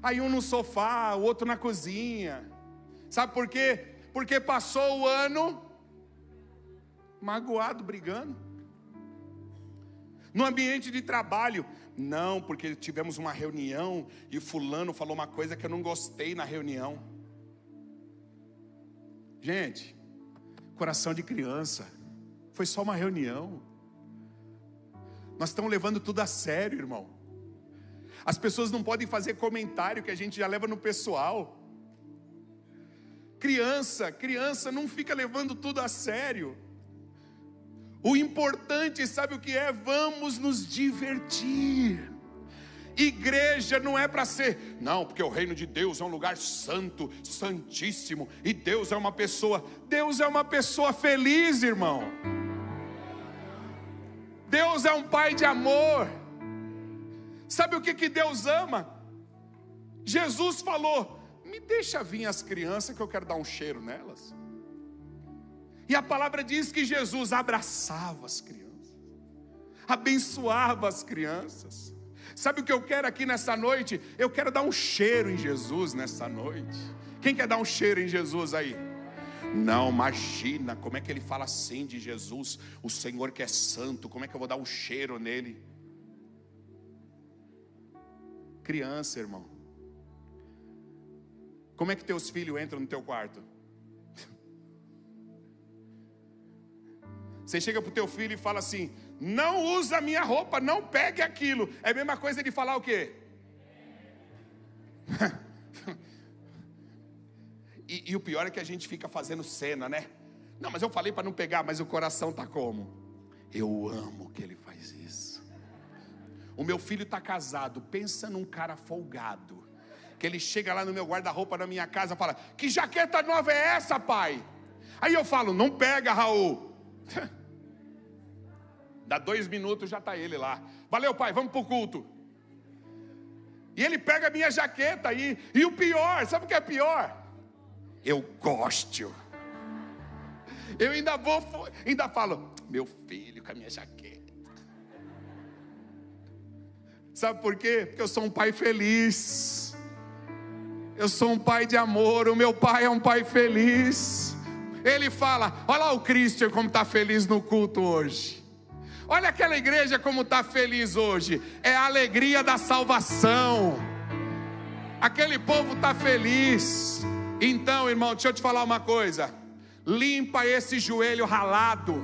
Aí um no sofá, o outro na cozinha. Sabe por quê? Porque passou o ano magoado, brigando. No ambiente de trabalho, não, porque tivemos uma reunião e fulano falou uma coisa que eu não gostei na reunião. Gente, coração de criança, foi só uma reunião. Nós estamos levando tudo a sério, irmão. As pessoas não podem fazer comentário que a gente já leva no pessoal. Criança, criança não fica levando tudo a sério. O importante, sabe o que é? Vamos nos divertir. Igreja não é para ser, não, porque o reino de Deus é um lugar santo, santíssimo, e Deus é uma pessoa, Deus é uma pessoa feliz, irmão. Deus é um pai de amor. Sabe o que, que Deus ama? Jesus falou: me deixa vir as crianças que eu quero dar um cheiro nelas. E a palavra diz que Jesus abraçava as crianças, abençoava as crianças. Sabe o que eu quero aqui nessa noite? Eu quero dar um cheiro em Jesus nessa noite. Quem quer dar um cheiro em Jesus aí? Não, imagina como é que ele fala assim de Jesus, o Senhor que é santo, como é que eu vou dar um cheiro nele? Criança, irmão. Como é que teus filhos entram no teu quarto? Você chega para o teu filho e fala assim: não usa a minha roupa, não pegue aquilo. É a mesma coisa de falar o quê? e, e, o pior é que a gente fica fazendo cena, né? Não, mas eu falei para não pegar, mas o coração tá como? Eu amo que ele faz isso. O meu filho está casado, pensa num cara folgado. Que ele chega lá no meu guarda-roupa na minha casa e fala: Que jaqueta nova é essa, pai? Aí eu falo: Não pega, Raul. Dá dois minutos, já está ele lá. Valeu, pai, vamos para o culto. E ele pega a minha jaqueta aí. E o pior, sabe o que é pior? Eu gosto. Eu ainda vou, ainda falo, meu filho com a minha jaqueta. Sabe por quê? Porque eu sou um pai feliz. Eu sou um pai de amor. O meu pai é um pai feliz. Ele fala: Olha lá o Christian como está feliz no culto hoje. Olha aquela igreja como está feliz hoje. É a alegria da salvação. Aquele povo está feliz. Então, irmão, deixa eu te falar uma coisa. Limpa esse joelho ralado.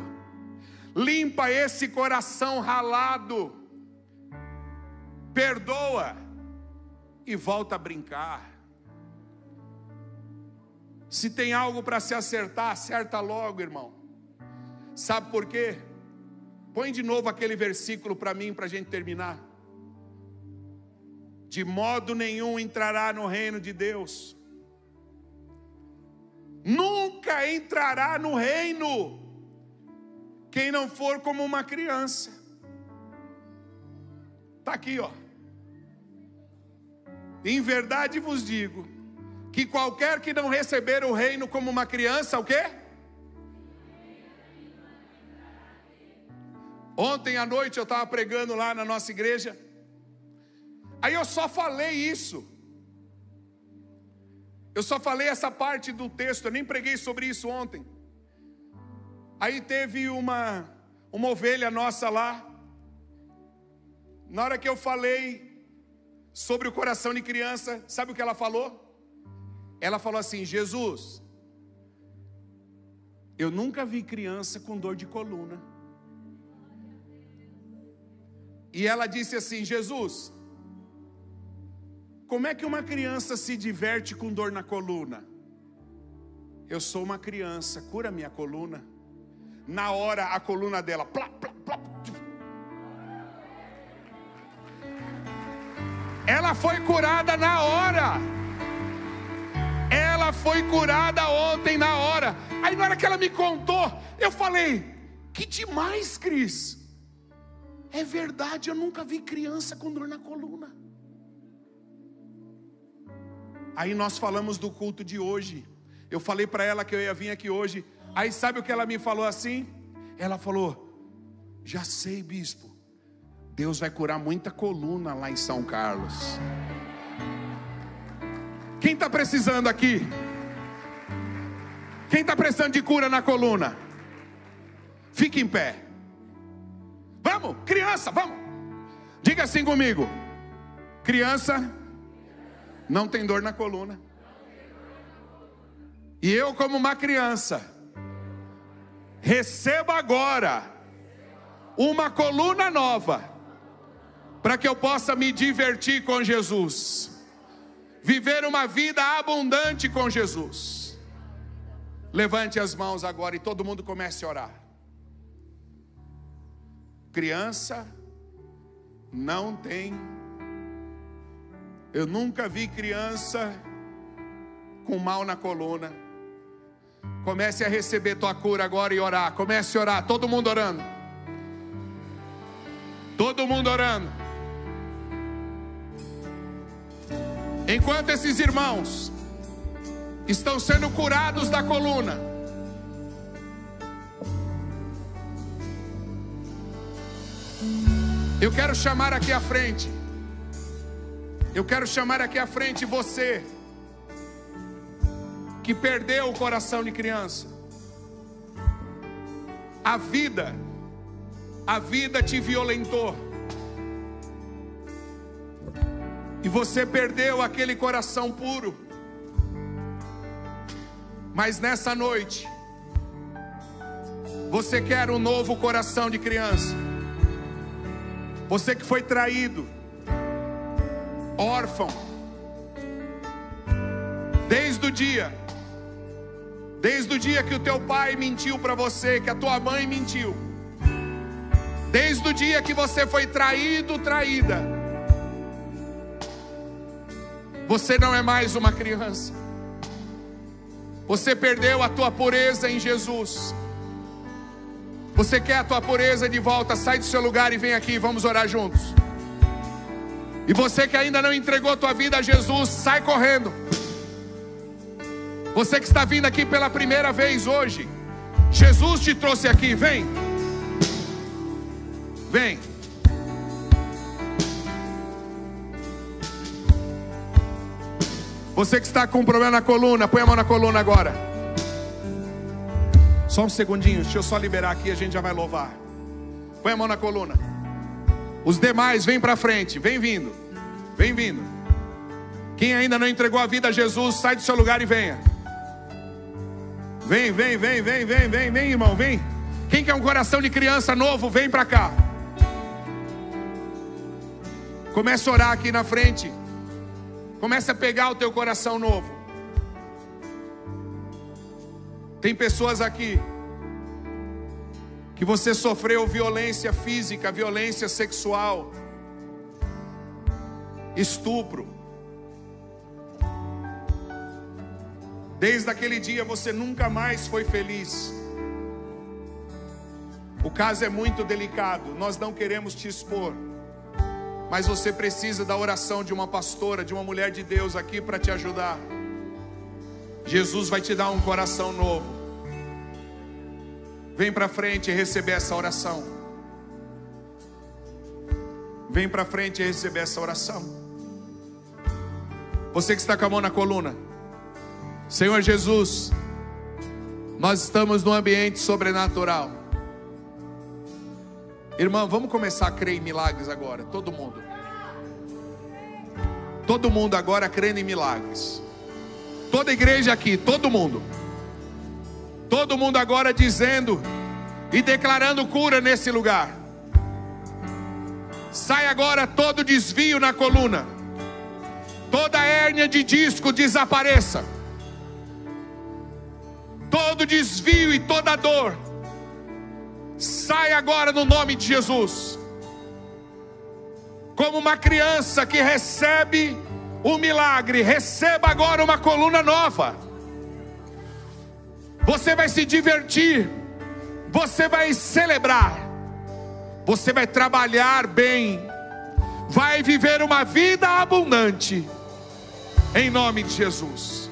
Limpa esse coração ralado. Perdoa e volta a brincar. Se tem algo para se acertar, acerta logo, irmão. Sabe por quê? Põe de novo aquele versículo para mim, para a gente terminar. De modo nenhum entrará no reino de Deus. Nunca entrará no reino quem não for como uma criança. Está aqui, ó. Em verdade vos digo que qualquer que não receber o reino como uma criança, o quê? Ontem à noite eu estava pregando lá na nossa igreja. Aí eu só falei isso. Eu só falei essa parte do texto, eu nem preguei sobre isso ontem. Aí teve uma uma ovelha nossa lá. Na hora que eu falei sobre o coração de criança, sabe o que ela falou? Ela falou assim: Jesus, eu nunca vi criança com dor de coluna. E ela disse assim: Jesus, como é que uma criança se diverte com dor na coluna? Eu sou uma criança, cura minha coluna. Na hora a coluna dela, plá, plá, plá, ela foi curada na hora. Ela foi curada ontem na hora. Aí na hora que ela me contou, eu falei: que demais, Cris. É verdade, eu nunca vi criança com dor na coluna. Aí nós falamos do culto de hoje. Eu falei para ela que eu ia vir aqui hoje. Aí sabe o que ela me falou assim? Ela falou: Já sei, bispo. Deus vai curar muita coluna lá em São Carlos. Quem está precisando aqui? Quem está precisando de cura na coluna? Fique em pé. Vamos, criança, vamos. Diga assim comigo. Criança não tem dor na coluna. E eu, como uma criança, recebo agora uma coluna nova, para que eu possa me divertir com Jesus, viver uma vida abundante com Jesus. Levante as mãos agora e todo mundo comece a orar. Criança não tem Eu nunca vi criança com mal na coluna. Comece a receber tua cura agora e orar. Comece a orar. Todo mundo orando. Todo mundo orando. Enquanto esses irmãos estão sendo curados da coluna, eu quero chamar aqui à frente. Eu quero chamar aqui à frente você que perdeu o coração de criança. A vida, a vida te violentou. E você perdeu aquele coração puro. Mas nessa noite, você quer um novo coração de criança. Você que foi traído, órfão, desde o dia, desde o dia que o teu pai mentiu para você, que a tua mãe mentiu, desde o dia que você foi traído, traída, você não é mais uma criança, você perdeu a tua pureza em Jesus. Você quer a tua pureza de volta? Sai do seu lugar e vem aqui, vamos orar juntos. E você que ainda não entregou a tua vida a Jesus, sai correndo. Você que está vindo aqui pela primeira vez hoje, Jesus te trouxe aqui, vem. Vem. Você que está com um problema na coluna, põe a mão na coluna agora. Só um segundinho, deixa eu só liberar aqui, a gente já vai louvar. Põe a mão na coluna. Os demais, vem para frente, vem vindo, vem vindo. Quem ainda não entregou a vida a Jesus, sai do seu lugar e venha. Vem, vem, vem, vem, vem, vem, vem, irmão, vem. Quem quer um coração de criança novo, vem para cá. Comece a orar aqui na frente. Comece a pegar o teu coração novo. Tem pessoas aqui que você sofreu violência física, violência sexual, estupro. Desde aquele dia você nunca mais foi feliz. O caso é muito delicado, nós não queremos te expor, mas você precisa da oração de uma pastora, de uma mulher de Deus aqui para te ajudar. Jesus vai te dar um coração novo. Vem para frente e receber essa oração. Vem para frente e receber essa oração. Você que está com a mão na coluna. Senhor Jesus, nós estamos num ambiente sobrenatural. Irmão, vamos começar a crer em milagres agora, todo mundo. Todo mundo agora crendo em milagres. Toda igreja aqui, todo mundo. Todo mundo agora dizendo e declarando cura nesse lugar. Sai agora todo desvio na coluna. Toda hérnia de disco desapareça. Todo desvio e toda dor. Sai agora no nome de Jesus. Como uma criança que recebe um milagre, receba agora uma coluna nova você vai se divertir, você vai celebrar, você vai trabalhar bem, vai viver uma vida abundante, em nome de Jesus.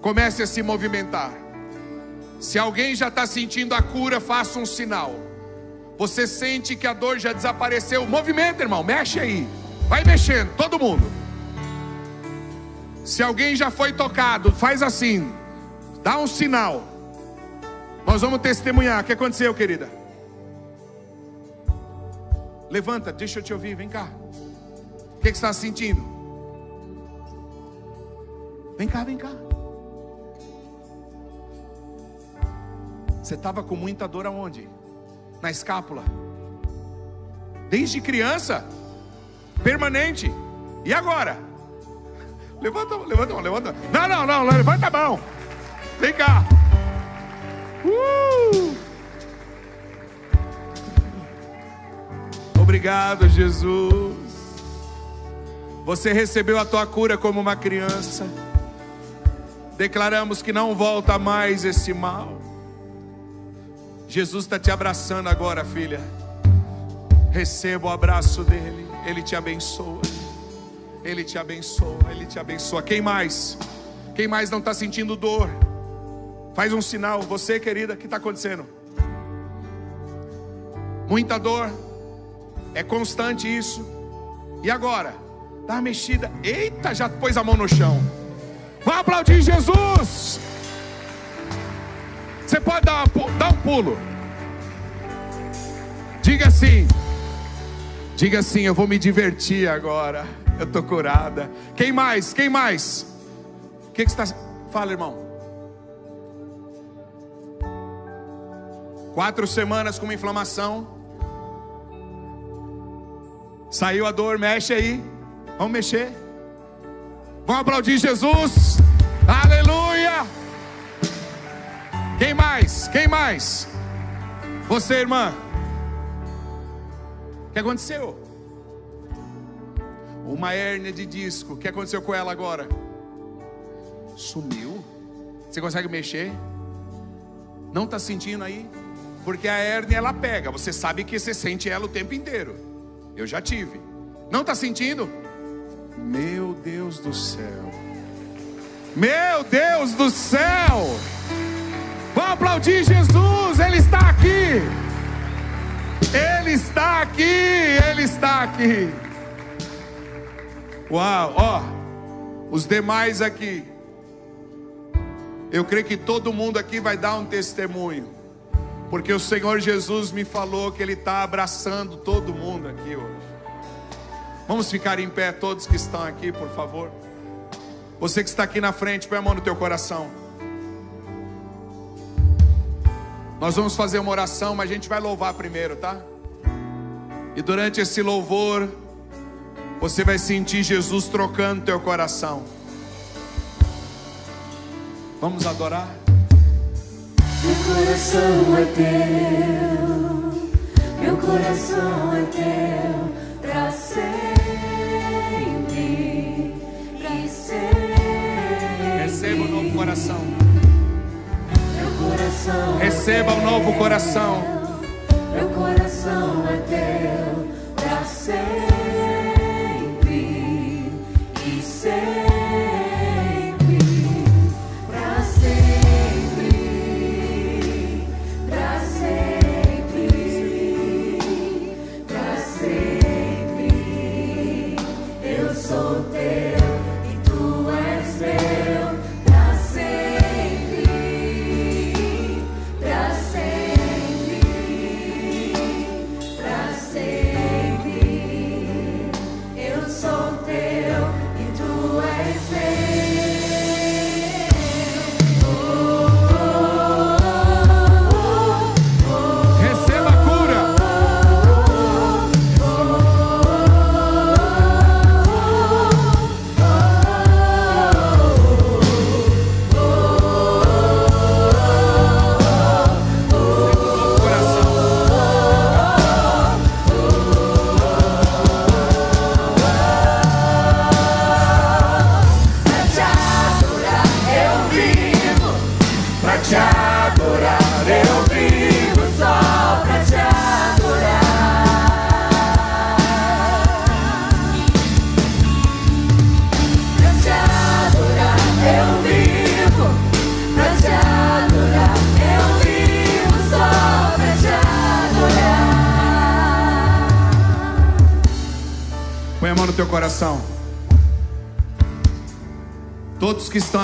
Comece a se movimentar. Se alguém já está sentindo a cura, faça um sinal. Você sente que a dor já desapareceu, movimenta, irmão, mexe aí, vai mexendo, todo mundo. Se alguém já foi tocado, faz assim. Dá um sinal. Nós vamos testemunhar. O que aconteceu, querida? Levanta, deixa eu te ouvir, vem cá. O que, que você está sentindo? Vem cá, vem cá. Você estava com muita dor aonde? Na escápula. Desde criança? Permanente. E agora? Levanta, levanta, levanta. Não, não, não, levanta a mão. Vem cá. Uh! Obrigado, Jesus. Você recebeu a tua cura como uma criança. Declaramos que não volta mais esse mal. Jesus está te abraçando agora, filha. Receba o abraço dele. Ele te abençoa. Ele te abençoa. Ele te abençoa. Quem mais? Quem mais não está sentindo dor? Faz um sinal. Você, querida, o que está acontecendo? Muita dor. É constante isso. E agora? Dá uma mexida. Eita, já pôs a mão no chão. Vamos aplaudir Jesus. Você pode dar, uma, dar um pulo. Diga assim. Diga assim, eu vou me divertir agora. Eu estou curada. Quem mais? Quem mais? O que, que você está. Fala, irmão. Quatro semanas com uma inflamação. Saiu a dor, mexe aí. Vamos mexer. Vamos aplaudir Jesus. Aleluia. Quem mais? Quem mais? Você, irmã. O que aconteceu? Uma hérnia de disco. O que aconteceu com ela agora? Sumiu. Você consegue mexer? Não está sentindo aí? Porque a hérnia ela pega. Você sabe que você sente ela o tempo inteiro. Eu já tive. Não está sentindo? Meu Deus do céu. Meu Deus do céu. Vamos aplaudir Jesus. Ele está aqui. Ele está aqui. Ele está aqui. Uau, ó. Os demais aqui. Eu creio que todo mundo aqui vai dar um testemunho. Porque o Senhor Jesus me falou que Ele está abraçando todo mundo aqui hoje. Vamos ficar em pé, todos que estão aqui, por favor. Você que está aqui na frente, põe a mão no teu coração. Nós vamos fazer uma oração, mas a gente vai louvar primeiro, tá? E durante esse louvor, você vai sentir Jesus trocando teu coração. Vamos adorar? Meu coração é teu, meu coração é teu, para sempre e sempre. Receba um novo coração. Coração Receba um novo coração. Meu coração é teu, para sempre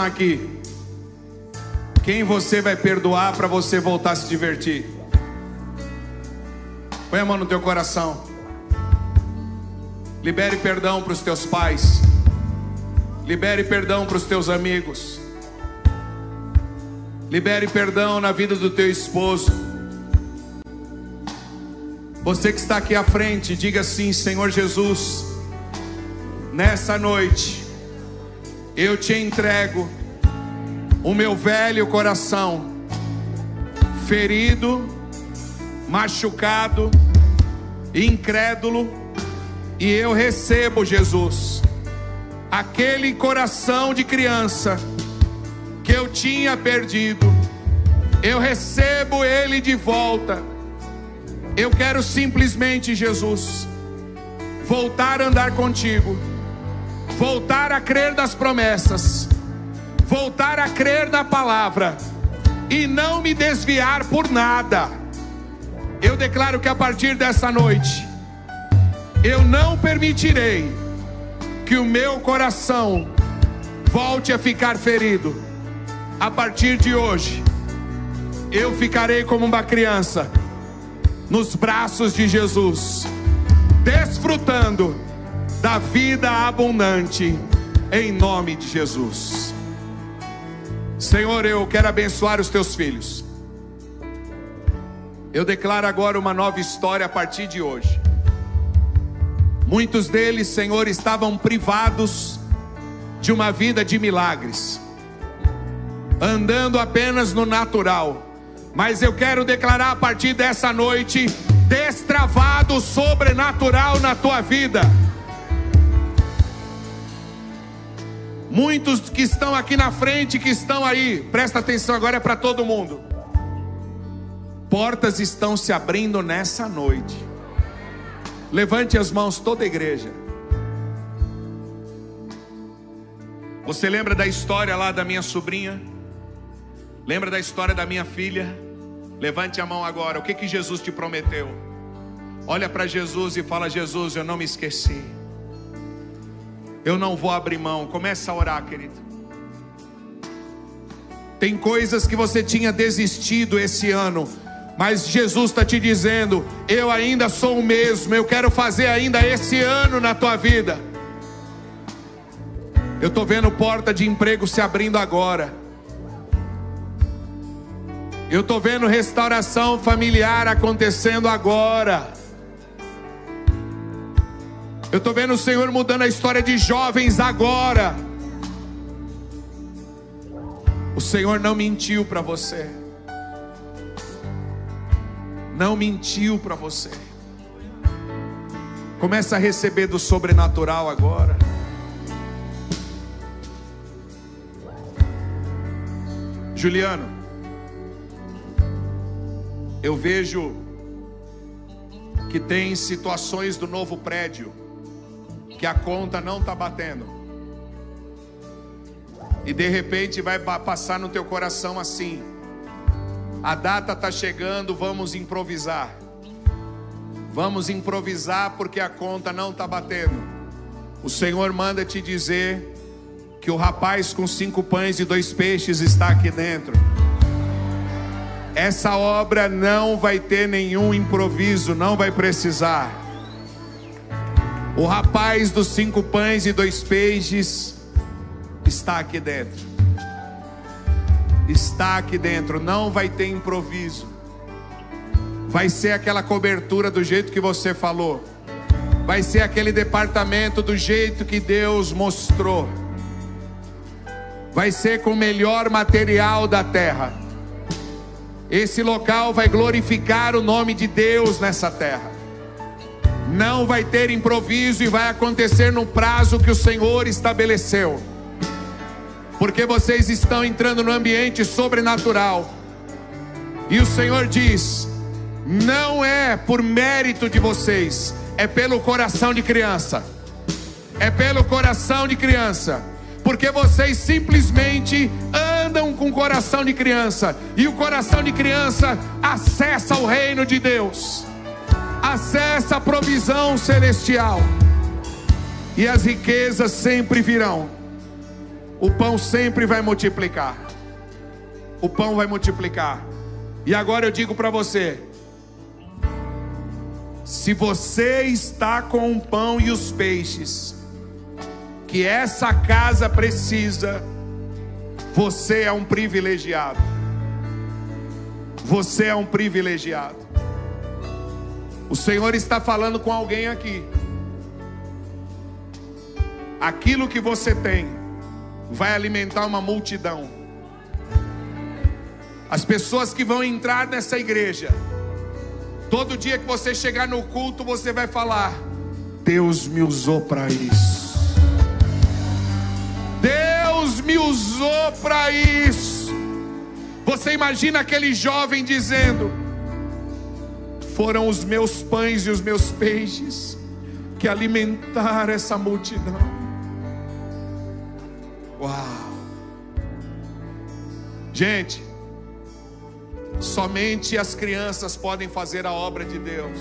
Aqui, quem você vai perdoar para você voltar a se divertir? Põe a mão no teu coração. Libere perdão para os teus pais. Libere perdão para os teus amigos. Libere perdão na vida do teu esposo. Você que está aqui à frente, diga assim: Senhor Jesus, nessa noite, eu te entrego o meu velho coração, ferido, machucado, incrédulo, e eu recebo, Jesus, aquele coração de criança que eu tinha perdido, eu recebo ele de volta. Eu quero simplesmente, Jesus, voltar a andar contigo, voltar a crer das promessas, voltar a crer na palavra e não me desviar por nada. Eu declaro que a partir dessa noite, eu não permitirei que o meu coração volte a ficar ferido. A partir de hoje, eu ficarei como uma criança nos braços de Jesus, desfrutando da vida abundante, em nome de Jesus. Senhor, eu quero abençoar os teus filhos. Eu declaro agora uma nova história a partir de hoje. Muitos deles, Senhor, estavam privados de uma vida de milagres, andando apenas no natural. Mas eu quero declarar a partir dessa noite, destravado sobrenatural na tua vida. Muitos que estão aqui na frente, que estão aí, presta atenção agora é para todo mundo. Portas estão se abrindo nessa noite. Levante as mãos, toda a igreja. Você lembra da história lá da minha sobrinha? Lembra da história da minha filha? Levante a mão agora. O que que Jesus te prometeu? Olha para Jesus e fala: Jesus, eu não me esqueci. Eu não vou abrir mão. Começa a orar, querido. Tem coisas que você tinha desistido esse ano, mas Jesus está te dizendo: eu ainda sou o mesmo. Eu quero fazer ainda esse ano na tua vida. Eu estou vendo porta de emprego se abrindo agora. Eu estou vendo restauração familiar acontecendo agora. Eu estou vendo o Senhor mudando a história de jovens agora. O Senhor não mentiu para você. Não mentiu para você. Começa a receber do sobrenatural agora. Juliano, eu vejo que tem situações do novo prédio que a conta não está batendo. E de repente vai passar no teu coração assim: a data está chegando, vamos improvisar. Vamos improvisar porque a conta não está batendo. O Senhor manda te dizer que o rapaz com cinco pães e dois peixes está aqui dentro. Essa obra não vai ter nenhum improviso, não vai precisar. O rapaz dos cinco pães e dois peixes está aqui dentro. Está aqui dentro, não vai ter improviso. Vai ser aquela cobertura do jeito que você falou. Vai ser aquele departamento do jeito que Deus mostrou. Vai ser com o melhor material da terra. Esse local vai glorificar o nome de Deus nessa terra não vai ter improviso e vai acontecer no prazo que o Senhor estabeleceu. Porque vocês estão entrando no ambiente sobrenatural. E o Senhor diz: não é por mérito de vocês, é pelo coração de criança. É pelo coração de criança. Porque vocês simplesmente andam com o coração de criança. E o coração de criança acessa o reino de Deus acessa a provisão celestial. E as riquezas sempre virão. O pão sempre vai multiplicar. O pão vai multiplicar. E agora eu digo para você: se você está com o pão e os peixes, que essa casa precisa, você é um privilegiado. Você é um privilegiado. O Senhor está falando com alguém aqui. Aquilo que você tem vai alimentar uma multidão. As pessoas que vão entrar nessa igreja, todo dia que você chegar no culto, você vai falar: Deus me usou para isso. me usou para isso. Você imagina aquele jovem dizendo: Foram os meus pães e os meus peixes que alimentaram essa multidão. Uau! Gente, somente as crianças podem fazer a obra de Deus.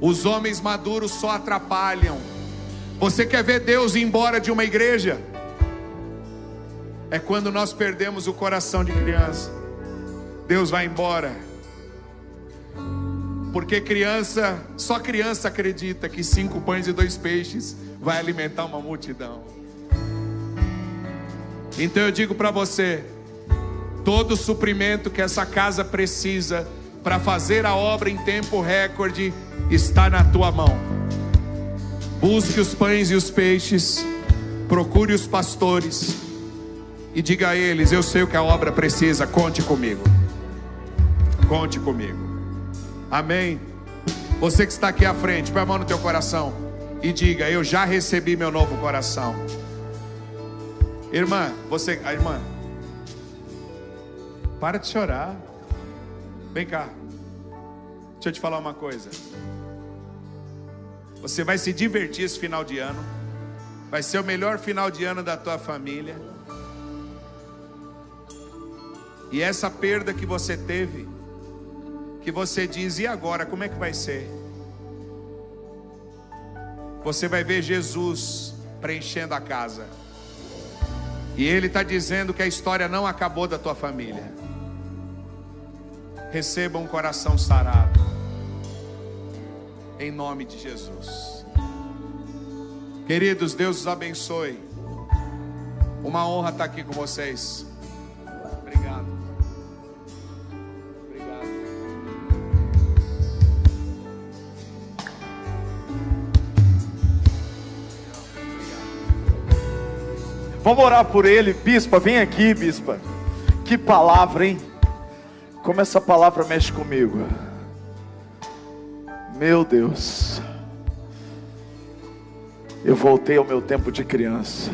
Os homens maduros só atrapalham. Você quer ver Deus ir embora de uma igreja? É quando nós perdemos o coração de criança. Deus vai embora. Porque criança, só criança acredita que cinco pães e dois peixes vai alimentar uma multidão. Então eu digo para você, todo suprimento que essa casa precisa para fazer a obra em tempo recorde está na tua mão. Busque os pães e os peixes, procure os pastores e diga a eles: Eu sei o que a obra precisa, conte comigo. Conte comigo. Amém. Você que está aqui à frente, põe a mão no teu coração e diga: Eu já recebi meu novo coração. Irmã, você, a irmã, para de chorar. Vem cá. Deixa eu te falar uma coisa. Você vai se divertir esse final de ano. Vai ser o melhor final de ano da tua família. E essa perda que você teve, que você diz, e agora, como é que vai ser? Você vai ver Jesus preenchendo a casa. E Ele está dizendo que a história não acabou da tua família. Receba um coração sarado em nome de Jesus. Queridos, Deus os abençoe. Uma honra estar aqui com vocês. Vamos orar por ele, bispa. Vem aqui, bispa. Que palavra, hein? Como essa palavra mexe comigo. Meu Deus, eu voltei ao meu tempo de criança.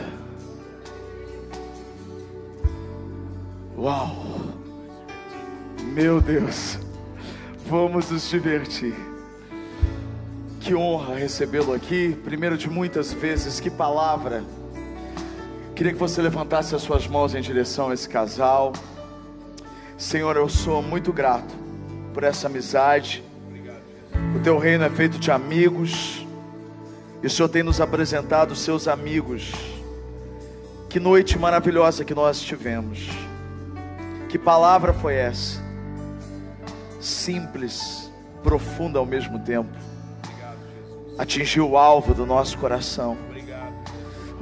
Uau, meu Deus, vamos nos divertir. Que honra recebê-lo aqui, primeiro de muitas vezes, que palavra. Queria que você levantasse as suas mãos em direção a esse casal. Senhor, eu sou muito grato por essa amizade o teu reino é feito de amigos, e o Senhor tem nos apresentado seus amigos. Que noite maravilhosa que nós tivemos. Que palavra foi essa? Simples, profunda ao mesmo tempo. Atingiu o alvo do nosso coração.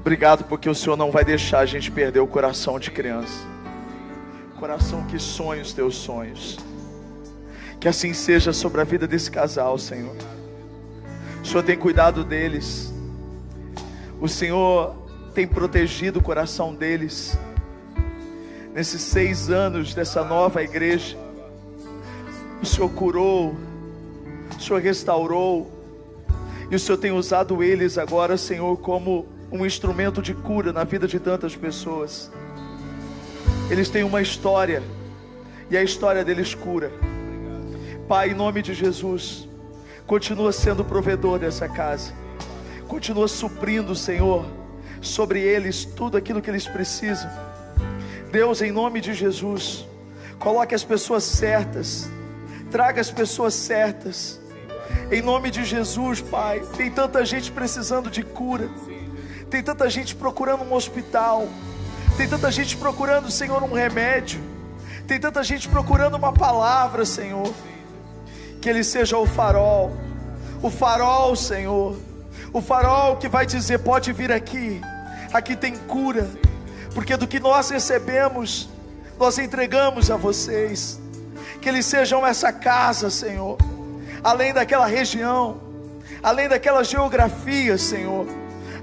Obrigado porque o Senhor não vai deixar a gente perder o coração de criança. Coração que sonha os teus sonhos. Que assim seja sobre a vida desse casal, Senhor. O Senhor tem cuidado deles. O Senhor tem protegido o coração deles. Nesses seis anos dessa nova igreja, o Senhor curou, o Senhor restaurou, e o Senhor tem usado eles agora, Senhor, como um instrumento de cura na vida de tantas pessoas. Eles têm uma história, e a história deles cura. Pai, em nome de Jesus, continua sendo provedor dessa casa, continua suprindo, Senhor, sobre eles tudo aquilo que eles precisam. Deus, em nome de Jesus, coloque as pessoas certas, traga as pessoas certas. Em nome de Jesus, Pai, tem tanta gente precisando de cura, tem tanta gente procurando um hospital, tem tanta gente procurando, Senhor, um remédio, tem tanta gente procurando uma palavra, Senhor. Que Ele seja o farol, o farol, Senhor, o farol que vai dizer: pode vir aqui, aqui tem cura, porque do que nós recebemos, nós entregamos a vocês. Que eles sejam essa casa, Senhor, além daquela região, além daquela geografia, Senhor,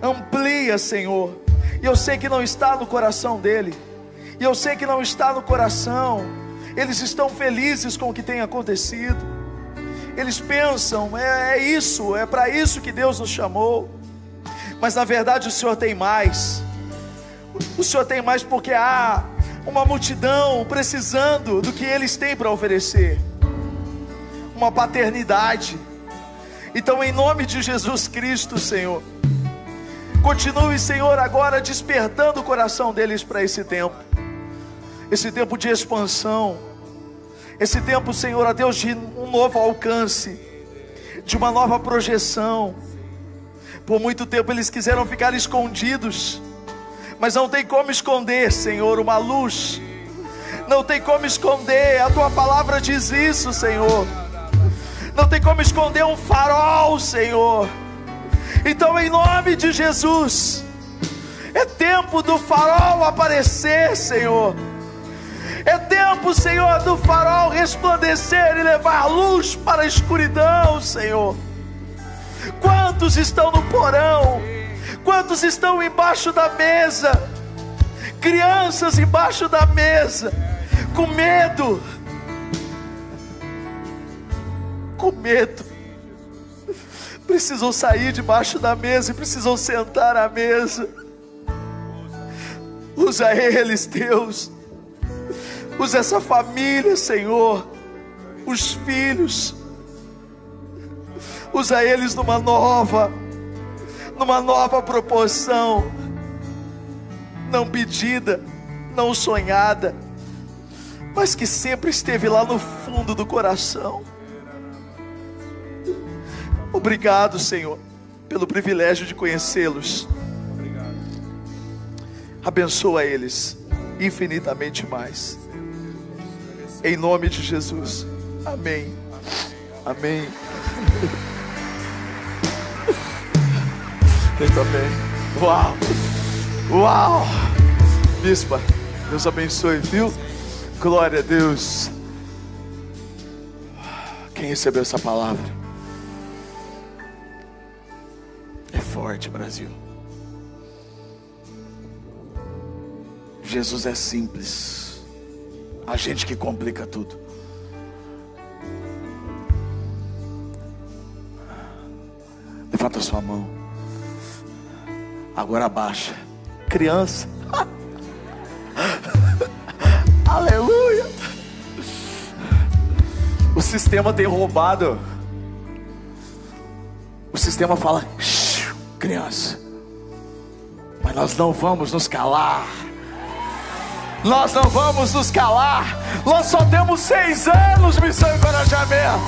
amplia, Senhor. E eu sei que não está no coração dele, e eu sei que não está no coração. Eles estão felizes com o que tem acontecido eles pensam, é, é isso, é para isso que Deus nos chamou. Mas na verdade o Senhor tem mais. O Senhor tem mais porque há uma multidão precisando do que eles têm para oferecer uma paternidade. Então, em nome de Jesus Cristo, Senhor, continue, Senhor, agora despertando o coração deles para esse tempo, esse tempo de expansão, esse tempo, Senhor, a Deus, de um novo alcance, de uma nova projeção. Por muito tempo eles quiseram ficar escondidos, mas não tem como esconder, Senhor, uma luz. Não tem como esconder, a tua palavra diz isso, Senhor. Não tem como esconder um farol, Senhor. Então, em nome de Jesus, é tempo do farol aparecer, Senhor. É tempo, Senhor, do farol resplandecer e levar luz para a escuridão, Senhor. Quantos estão no porão? Quantos estão embaixo da mesa? Crianças embaixo da mesa, com medo, com medo. Precisam sair debaixo da mesa e precisam sentar à mesa. Usa eles, Deus. Usa essa família, Senhor. Os filhos. Usa eles numa nova, numa nova proporção. Não pedida, não sonhada, mas que sempre esteve lá no fundo do coração. Obrigado, Senhor, pelo privilégio de conhecê-los. Abençoa eles infinitamente mais. Em nome de Jesus. Amém. Amém. Eu também. Uau! Uau! Bispa, Deus abençoe, viu? Glória a Deus. Quem recebeu essa palavra? É forte, Brasil. Jesus é simples. A gente que complica tudo. Levanta sua mão. Agora abaixa. Criança. Aleluia. O sistema tem roubado. O sistema fala, criança. Mas nós não vamos nos calar. Nós não vamos nos calar. Nós só temos seis anos, missão e encorajamento.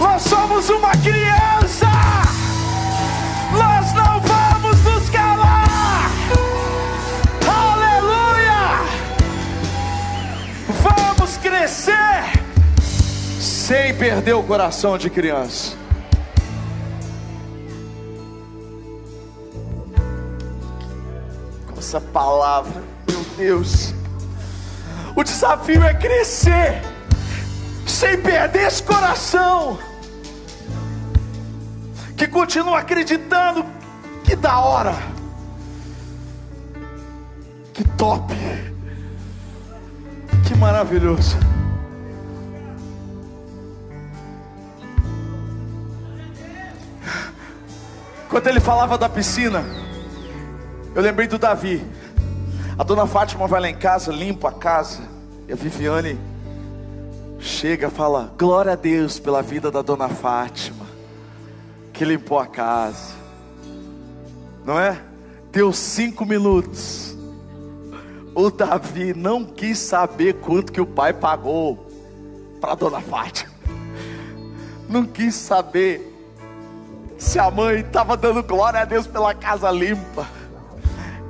Nós somos uma criança. Nós não vamos nos calar. Aleluia. Vamos crescer sem perder o coração de criança. Essa palavra, meu Deus. O desafio é crescer sem perder esse coração que continua acreditando que da hora, que top, que maravilhoso. Quando ele falava da piscina, eu lembrei do Davi. A dona Fátima vai lá em casa, limpa a casa. E a Viviane chega fala: Glória a Deus pela vida da dona Fátima, que limpou a casa. Não é? Deu cinco minutos. O Davi não quis saber quanto que o pai pagou para dona Fátima. Não quis saber se a mãe estava dando glória a Deus pela casa limpa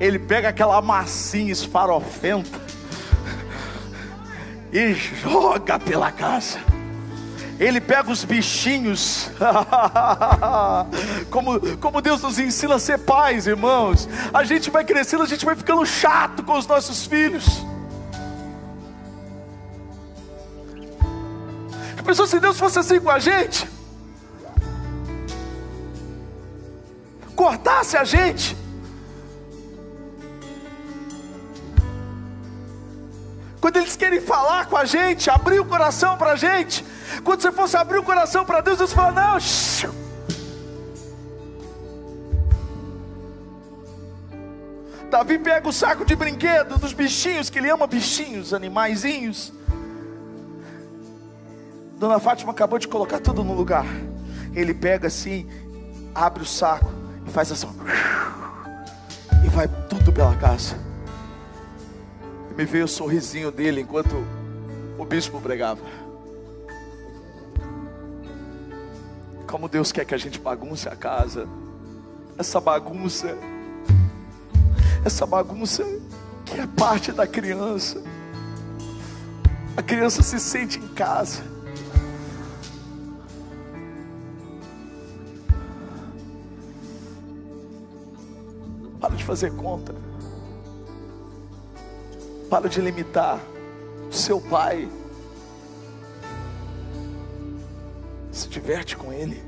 ele pega aquela massinha esfarofenta e joga pela casa. Ele pega os bichinhos, como, como Deus nos ensina a ser pais, irmãos. A gente vai crescendo, a gente vai ficando chato com os nossos filhos. A pessoa, se Deus fosse assim com a gente, cortasse a gente, Quando eles querem falar com a gente, abrir o coração para a gente. Quando você fosse abrir o coração para Deus, Deus fala: Não, Davi pega o saco de brinquedo dos bichinhos, que ele ama bichinhos, animaizinhos. Dona Fátima acabou de colocar tudo no lugar. Ele pega assim, abre o saco e faz assim. E vai tudo pela casa. Me veio o sorrisinho dele enquanto o bispo pregava. Como Deus quer que a gente bagunce a casa. Essa bagunça, essa bagunça que é parte da criança. A criança se sente em casa. Para de fazer conta. Para de limitar o seu pai. Se diverte com ele.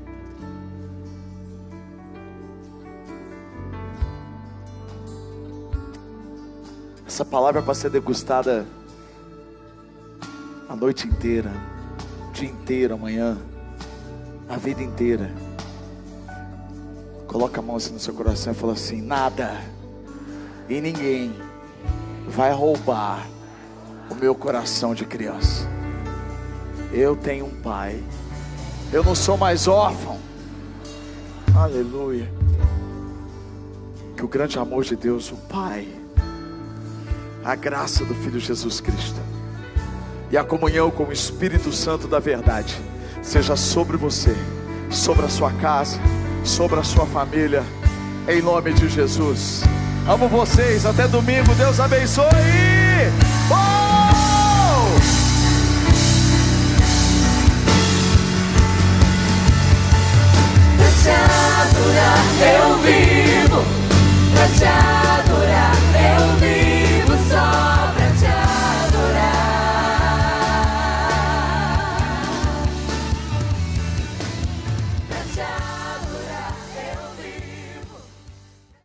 Essa palavra é para ser degustada a noite inteira, o dia inteiro, amanhã, a vida inteira. Coloca a mão assim no seu coração e fala assim: nada e ninguém vai roubar o meu coração de criança. Eu tenho um pai. Eu não sou mais órfão. Aleluia. Que o grande amor de Deus, o Pai, a graça do Filho Jesus Cristo e a comunhão com o Espírito Santo da verdade seja sobre você, sobre a sua casa, sobre a sua família, em nome de Jesus. Amo vocês, até domingo, Deus abençoe. Oh! Pra te adorar eu vivo, pra te adorar eu vivo.